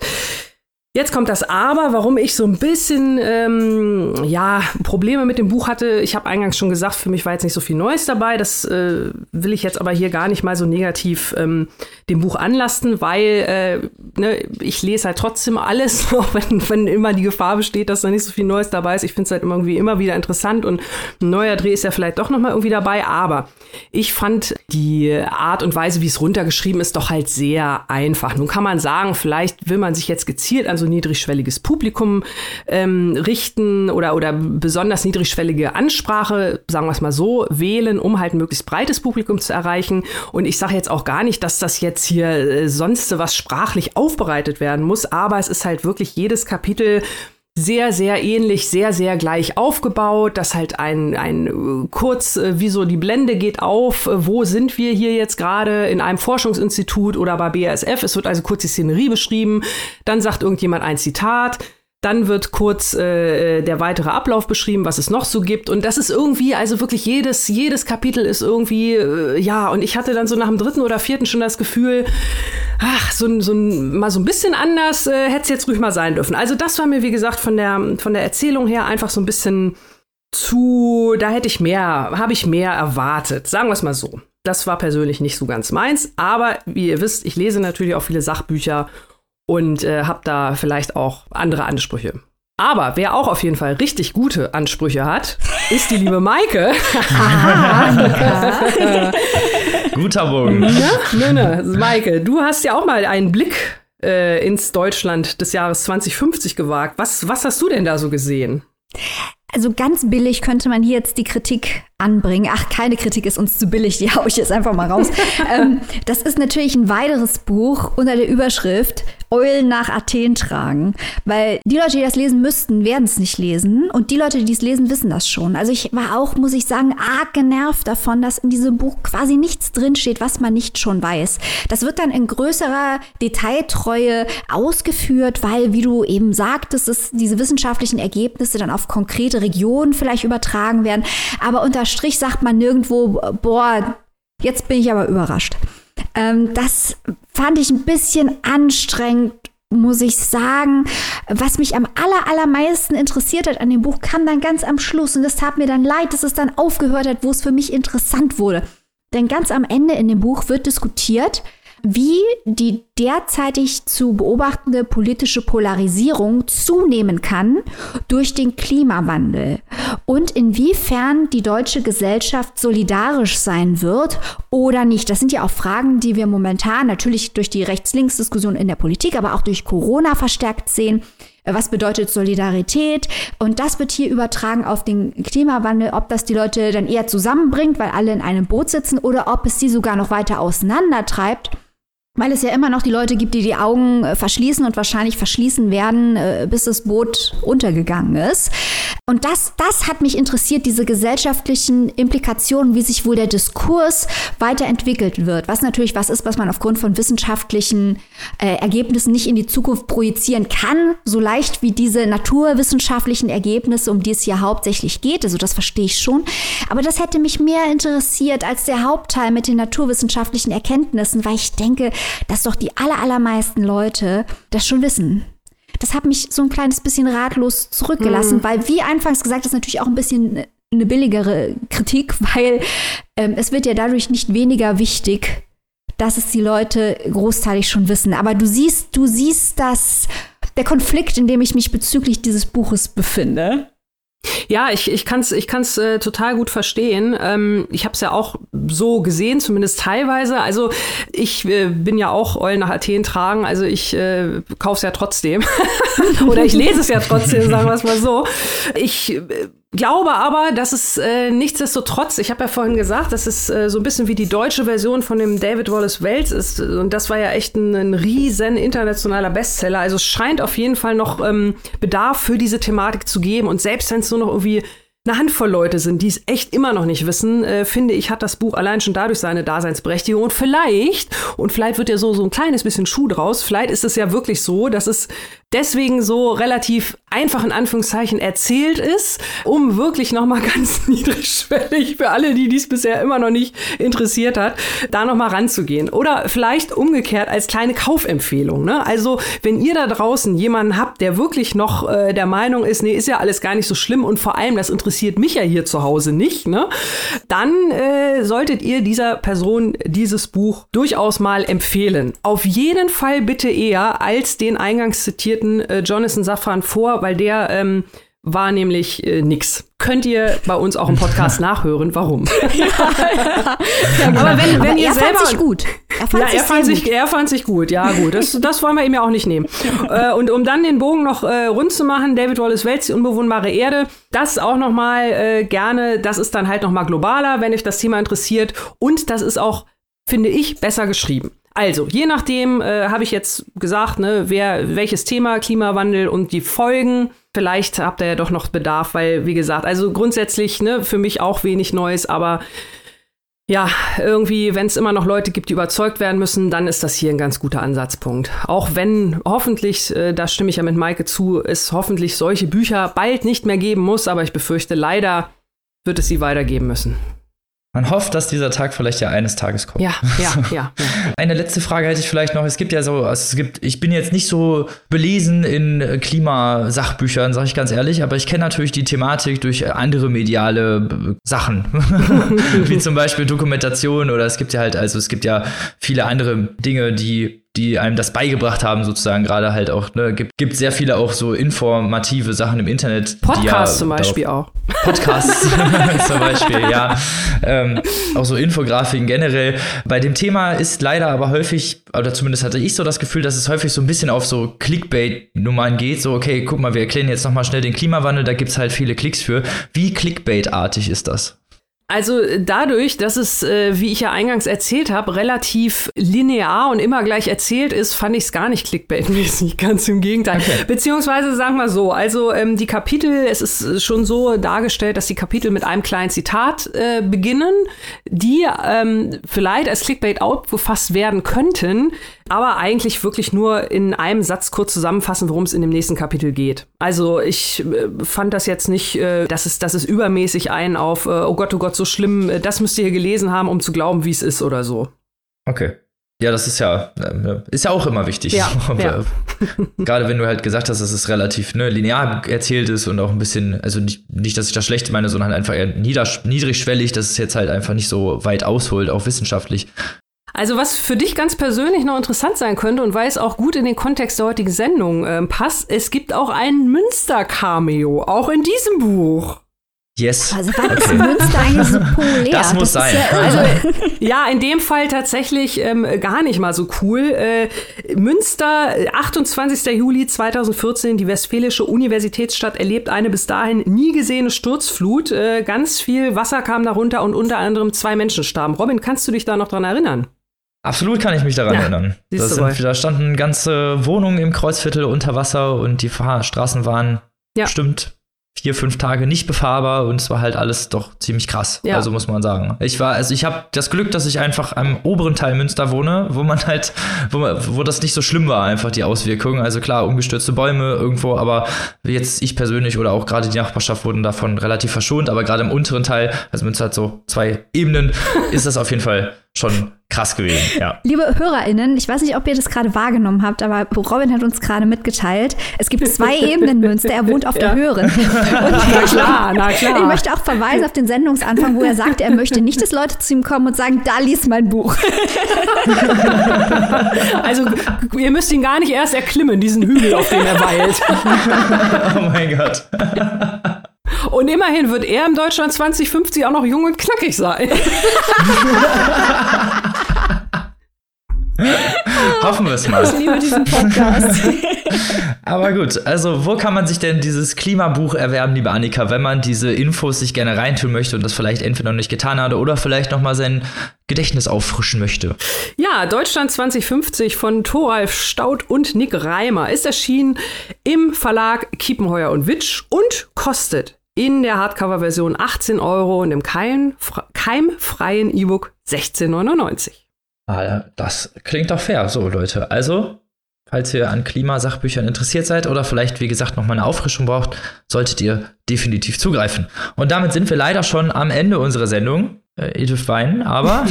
Jetzt kommt das Aber, warum ich so ein bisschen ähm, ja Probleme mit dem Buch hatte. Ich habe eingangs schon gesagt, für mich war jetzt nicht so viel Neues dabei. Das äh, will ich jetzt aber hier gar nicht mal so negativ ähm, dem Buch anlasten, weil äh, ne, ich lese halt trotzdem alles, <laughs> auch wenn, wenn immer die Gefahr besteht, dass da nicht so viel Neues dabei ist. Ich finde es halt irgendwie immer wieder interessant und ein neuer Dreh ist ja vielleicht doch noch mal irgendwie dabei. Aber ich fand die Art und Weise, wie es runtergeschrieben ist, doch halt sehr einfach. Nun kann man sagen, vielleicht will man sich jetzt gezielt an so niedrigschwelliges Publikum ähm, richten oder, oder besonders niedrigschwellige Ansprache, sagen wir es mal so, wählen, um halt ein möglichst breites Publikum zu erreichen. Und ich sage jetzt auch gar nicht, dass das jetzt hier äh, sonst was sprachlich aufbereitet werden muss, aber es ist halt wirklich jedes Kapitel sehr, sehr ähnlich, sehr, sehr gleich aufgebaut, dass halt ein, ein äh, kurz, äh, wie so die Blende geht auf, äh, wo sind wir hier jetzt gerade? In einem Forschungsinstitut oder bei BASF, es wird also kurz die Szenerie beschrieben, dann sagt irgendjemand ein Zitat, dann wird kurz äh, der weitere Ablauf beschrieben, was es noch so gibt. Und das ist irgendwie, also wirklich jedes, jedes Kapitel ist irgendwie, äh, ja, und ich hatte dann so nach dem dritten oder vierten schon das Gefühl, ach, so, so mal so ein bisschen anders äh, hätte es jetzt ruhig mal sein dürfen. Also das war mir, wie gesagt, von der, von der Erzählung her einfach so ein bisschen zu, da hätte ich mehr, habe ich mehr erwartet. Sagen wir es mal so. Das war persönlich nicht so ganz meins. Aber wie ihr wisst, ich lese natürlich auch viele Sachbücher und äh, habe da vielleicht auch andere Ansprüche. Aber wer auch auf jeden Fall richtig gute Ansprüche hat, ist die liebe Maike. <laughs> Guter Bogen. Ne, ne, Maike, du hast ja auch mal einen Blick äh, ins Deutschland des Jahres 2050 gewagt. Was, was hast du denn da so gesehen? Also ganz billig könnte man hier jetzt die Kritik anbringen. Ach, keine Kritik ist uns zu billig, die hau ich jetzt einfach mal raus. <laughs> ähm, das ist natürlich ein weiteres Buch unter der Überschrift Eulen nach Athen tragen. Weil die Leute, die das lesen müssten, werden es nicht lesen. Und die Leute, die es lesen, wissen das schon. Also ich war auch, muss ich sagen, arg genervt davon, dass in diesem Buch quasi nichts drinsteht, was man nicht schon weiß. Das wird dann in größerer Detailtreue ausgeführt, weil, wie du eben sagtest, dass diese wissenschaftlichen Ergebnisse dann auf konkrete Regionen vielleicht übertragen werden. Aber unter Strich sagt man nirgendwo, boah, jetzt bin ich aber überrascht. Ähm, das fand ich ein bisschen anstrengend, muss ich sagen. Was mich am aller, allermeisten interessiert hat an dem Buch, kam dann ganz am Schluss. Und das tat mir dann leid, dass es dann aufgehört hat, wo es für mich interessant wurde. Denn ganz am Ende in dem Buch wird diskutiert, wie die derzeitig zu beobachtende politische Polarisierung zunehmen kann durch den Klimawandel und inwiefern die deutsche Gesellschaft solidarisch sein wird oder nicht. Das sind ja auch Fragen, die wir momentan natürlich durch die Rechts-Links-Diskussion in der Politik, aber auch durch Corona verstärkt sehen. Was bedeutet Solidarität? Und das wird hier übertragen auf den Klimawandel, ob das die Leute dann eher zusammenbringt, weil alle in einem Boot sitzen, oder ob es sie sogar noch weiter auseinandertreibt weil es ja immer noch die Leute gibt, die die Augen äh, verschließen und wahrscheinlich verschließen werden, äh, bis das Boot untergegangen ist. Und das, das hat mich interessiert, diese gesellschaftlichen Implikationen, wie sich wohl der Diskurs weiterentwickelt wird. Was natürlich was ist, was man aufgrund von wissenschaftlichen äh, Ergebnissen nicht in die Zukunft projizieren kann, so leicht wie diese naturwissenschaftlichen Ergebnisse, um die es hier hauptsächlich geht. Also das verstehe ich schon. Aber das hätte mich mehr interessiert als der Hauptteil mit den naturwissenschaftlichen Erkenntnissen, weil ich denke, dass doch die aller, allermeisten Leute das schon wissen. Das hat mich so ein kleines bisschen ratlos zurückgelassen, mhm. weil, wie anfangs gesagt, das ist natürlich auch ein bisschen eine billigere Kritik, <laughs> weil ähm, es wird ja dadurch nicht weniger wichtig, dass es die Leute großteilig schon wissen. Aber du siehst, du siehst, dass der Konflikt, in dem ich mich bezüglich dieses Buches befinde, ja, ich, ich kann es ich kann's, äh, total gut verstehen. Ähm, ich habe es ja auch so gesehen, zumindest teilweise. Also ich äh, bin ja auch Eulen nach Athen tragen, also ich äh, kaufe es ja trotzdem. <laughs> Oder ich lese es ja trotzdem, sagen wir es mal so. Ich äh, glaube aber, dass es äh, nichtsdestotrotz, ich habe ja vorhin gesagt, dass es äh, so ein bisschen wie die deutsche Version von dem David Wallace Wells ist. Und das war ja echt ein, ein riesen internationaler Bestseller. Also es scheint auf jeden Fall noch ähm, Bedarf für diese Thematik zu geben. Und selbst wenn es nur noch irgendwie eine Handvoll Leute sind, die es echt immer noch nicht wissen, äh, finde ich, hat das Buch allein schon dadurch seine Daseinsberechtigung. Und vielleicht, und vielleicht wird ja so, so ein kleines bisschen Schuh draus, vielleicht ist es ja wirklich so, dass es deswegen so relativ einfach in Anführungszeichen erzählt ist, um wirklich nochmal <laughs> ganz niedrigschwellig für alle, die dies bisher immer noch nicht interessiert hat, da nochmal ranzugehen. Oder vielleicht umgekehrt als kleine Kaufempfehlung. Ne? Also, wenn ihr da draußen jemanden habt, der wirklich noch äh, der Meinung ist, nee, ist ja alles gar nicht so schlimm und vor allem, das interessiert mich ja hier zu Hause nicht, ne? dann äh, solltet ihr dieser Person dieses Buch durchaus mal empfehlen. Auf jeden Fall bitte eher als den eingangs zitierten äh, Jonathan Safran vor, weil der ähm, war nämlich äh, nix. Könnt ihr bei uns auch im Podcast <laughs> nachhören, warum. ja, <laughs> ja, genau. Aber wenn, wenn Aber ihr er selber fand sich gut. Er fand, ja, sich, er fand sich, er fand sich gut. Ja, gut. Das, das wollen wir ihm ja auch nicht nehmen. <laughs> äh, und um dann den Bogen noch äh, rund zu machen, David Wallace Wells, die unbewohnbare Erde, das auch noch mal äh, gerne, das ist dann halt noch mal globaler, wenn euch das Thema interessiert und das ist auch finde ich besser geschrieben. Also, je nachdem äh, habe ich jetzt gesagt, ne, wer welches Thema Klimawandel und die Folgen. Vielleicht habt ihr ja doch noch Bedarf, weil wie gesagt, also grundsätzlich ne, für mich auch wenig Neues, aber ja, irgendwie, wenn es immer noch Leute gibt, die überzeugt werden müssen, dann ist das hier ein ganz guter Ansatzpunkt. Auch wenn hoffentlich, äh, da stimme ich ja mit Maike zu, es hoffentlich solche Bücher bald nicht mehr geben muss, aber ich befürchte, leider wird es sie weitergeben müssen. Man hofft, dass dieser Tag vielleicht ja eines Tages kommt. Ja, <laughs> ja, ja. Eine letzte Frage hätte ich vielleicht noch. Es gibt ja so, also es gibt, ich bin jetzt nicht so belesen in äh, Klimasachbüchern, sage ich ganz ehrlich, aber ich kenne natürlich die Thematik durch andere mediale äh, Sachen, <laughs> wie zum Beispiel Dokumentation oder es gibt ja halt, also es gibt ja viele andere Dinge, die die einem das beigebracht haben, sozusagen gerade halt auch, ne, gibt, gibt sehr viele auch so informative Sachen im Internet. Podcasts ja zum Beispiel auch. Podcasts <laughs> zum <laughs> Beispiel, ja. Ähm, auch so Infografiken generell. Bei dem Thema ist leider aber häufig, oder zumindest hatte ich so das Gefühl, dass es häufig so ein bisschen auf so Clickbait-Nummern geht. So, okay, guck mal, wir erklären jetzt nochmal schnell den Klimawandel, da gibt es halt viele Klicks für. Wie Clickbait-artig ist das? Also dadurch, dass es, äh, wie ich ja eingangs erzählt habe, relativ linear und immer gleich erzählt ist, fand ich es gar nicht clickbait-mäßig, <laughs> ganz im Gegenteil. Okay. Beziehungsweise sagen wir so, also ähm, die Kapitel, es ist schon so dargestellt, dass die Kapitel mit einem kleinen Zitat äh, beginnen, die ähm, vielleicht als Clickbait aufgefasst werden könnten, aber eigentlich wirklich nur in einem Satz kurz zusammenfassen, worum es in dem nächsten Kapitel geht. Also ich äh, fand das jetzt nicht, äh, dass, es, dass es übermäßig ein auf, äh, oh Gott, oh Gott, so schlimm, äh, das müsst ihr hier gelesen haben, um zu glauben, wie es ist oder so. Okay. Ja, das ist ja, äh, ist ja auch immer wichtig. Ja, <laughs> ja. <laughs> Gerade wenn du halt gesagt hast, dass es relativ ne, linear erzählt ist und auch ein bisschen, also nicht, nicht, dass ich das schlecht meine, sondern halt einfach eher niedrigschwellig, dass es jetzt halt einfach nicht so weit ausholt, auch wissenschaftlich. Also was für dich ganz persönlich noch interessant sein könnte und weil es auch gut in den Kontext der heutigen Sendung äh, passt, es gibt auch ein Münster-Cameo, auch in diesem Buch. Yes. Also <laughs> wann okay. ist Münster eigentlich so populär? Das muss das sein. Ja, also, ja, in dem Fall tatsächlich ähm, gar nicht mal so cool. Äh, Münster, 28. Juli 2014, die Westfälische Universitätsstadt erlebt eine bis dahin nie gesehene Sturzflut. Äh, ganz viel Wasser kam darunter und unter anderem zwei Menschen starben. Robin, kannst du dich da noch dran erinnern? Absolut kann ich mich daran ja, erinnern. Da, sind, da standen ganze Wohnungen im Kreuzviertel unter Wasser und die Straßen waren ja. bestimmt vier, fünf Tage nicht befahrbar und es war halt alles doch ziemlich krass. Ja. Also muss man sagen. Ich war, also ich habe das Glück, dass ich einfach am oberen Teil Münster wohne, wo man halt, wo, man, wo das nicht so schlimm war, einfach die Auswirkungen. Also klar, umgestürzte Bäume irgendwo, aber jetzt ich persönlich oder auch gerade die Nachbarschaft wurden davon relativ verschont, aber gerade im unteren Teil, also Münster hat so zwei Ebenen, <laughs> ist das auf jeden Fall schon krass gewesen, ja. Liebe HörerInnen, ich weiß nicht, ob ihr das gerade wahrgenommen habt, aber Robin hat uns gerade mitgeteilt, es gibt zwei <laughs> Ebenen Münster, er wohnt auf ja. der höheren. Und <laughs> na klar, na klar. Ich möchte auch verweisen auf den Sendungsanfang, wo er sagte, er möchte nicht, dass Leute zu ihm kommen und sagen, da lies mein Buch. <laughs> also, ihr müsst ihn gar nicht erst erklimmen, diesen Hügel, auf dem er weilt. oh mein Gott. Und immerhin wird er im Deutschland 2050 auch noch jung und knackig sein. <laughs> <laughs> <laughs> Hoffen wir es mal. Ich liebe diesen Podcast. <laughs> Aber gut, also wo kann man sich denn dieses Klimabuch erwerben, liebe Annika, wenn man diese Infos sich gerne reintun möchte und das vielleicht entweder noch nicht getan hat oder vielleicht noch mal sein Gedächtnis auffrischen möchte? Ja, Deutschland 2050 von Thoralf Staud und Nick Reimer ist erschienen im Verlag Kiepenheuer und Witsch und kostet in der Hardcover-Version 18 Euro und im keimfreien E-Book 16,99. Ah, das klingt doch fair. So, Leute. Also, falls ihr an Klimasachbüchern interessiert seid oder vielleicht, wie gesagt, noch mal eine Auffrischung braucht, solltet ihr definitiv zugreifen. Und damit sind wir leider schon am Ende unserer Sendung. Äh, ihr dürft weinen, aber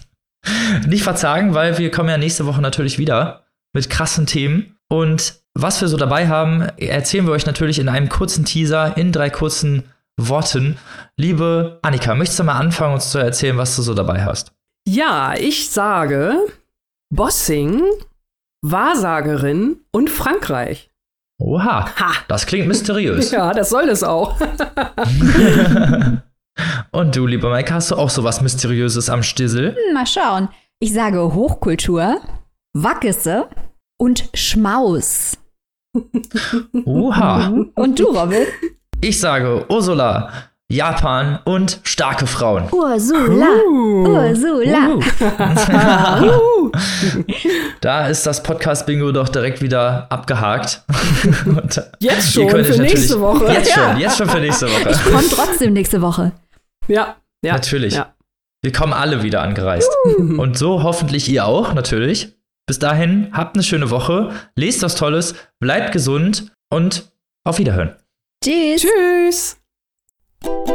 <laughs> nicht verzagen, weil wir kommen ja nächste Woche natürlich wieder mit krassen Themen. Und was wir so dabei haben, erzählen wir euch natürlich in einem kurzen Teaser, in drei kurzen Worten. Liebe Annika, möchtest du mal anfangen, uns zu erzählen, was du so dabei hast? Ja, ich sage Bossing, Wahrsagerin und Frankreich. Oha, ha. das klingt mysteriös. <laughs> ja, das soll es auch. <laughs> und du, lieber Mike, hast du auch so was Mysteriöses am Stissel? Hm, mal schauen. Ich sage Hochkultur, Wackesse und Schmaus. Oha. Und du, Robin? Ich sage Ursula, Japan und starke Frauen. Ursula. Uh. Ursula. Uh. <laughs> da ist das Podcast-Bingo doch direkt wieder abgehakt. <laughs> jetzt schon für nächste Woche. Jetzt schon, jetzt schon für nächste Woche. Ich komme trotzdem nächste Woche. Ja, ja. Natürlich. Ja. Wir kommen alle wieder angereist. Uh. Und so hoffentlich ihr auch, natürlich. Bis dahin, habt eine schöne Woche, lest was Tolles, bleibt gesund und auf Wiederhören. Tschüss. Tschüss. you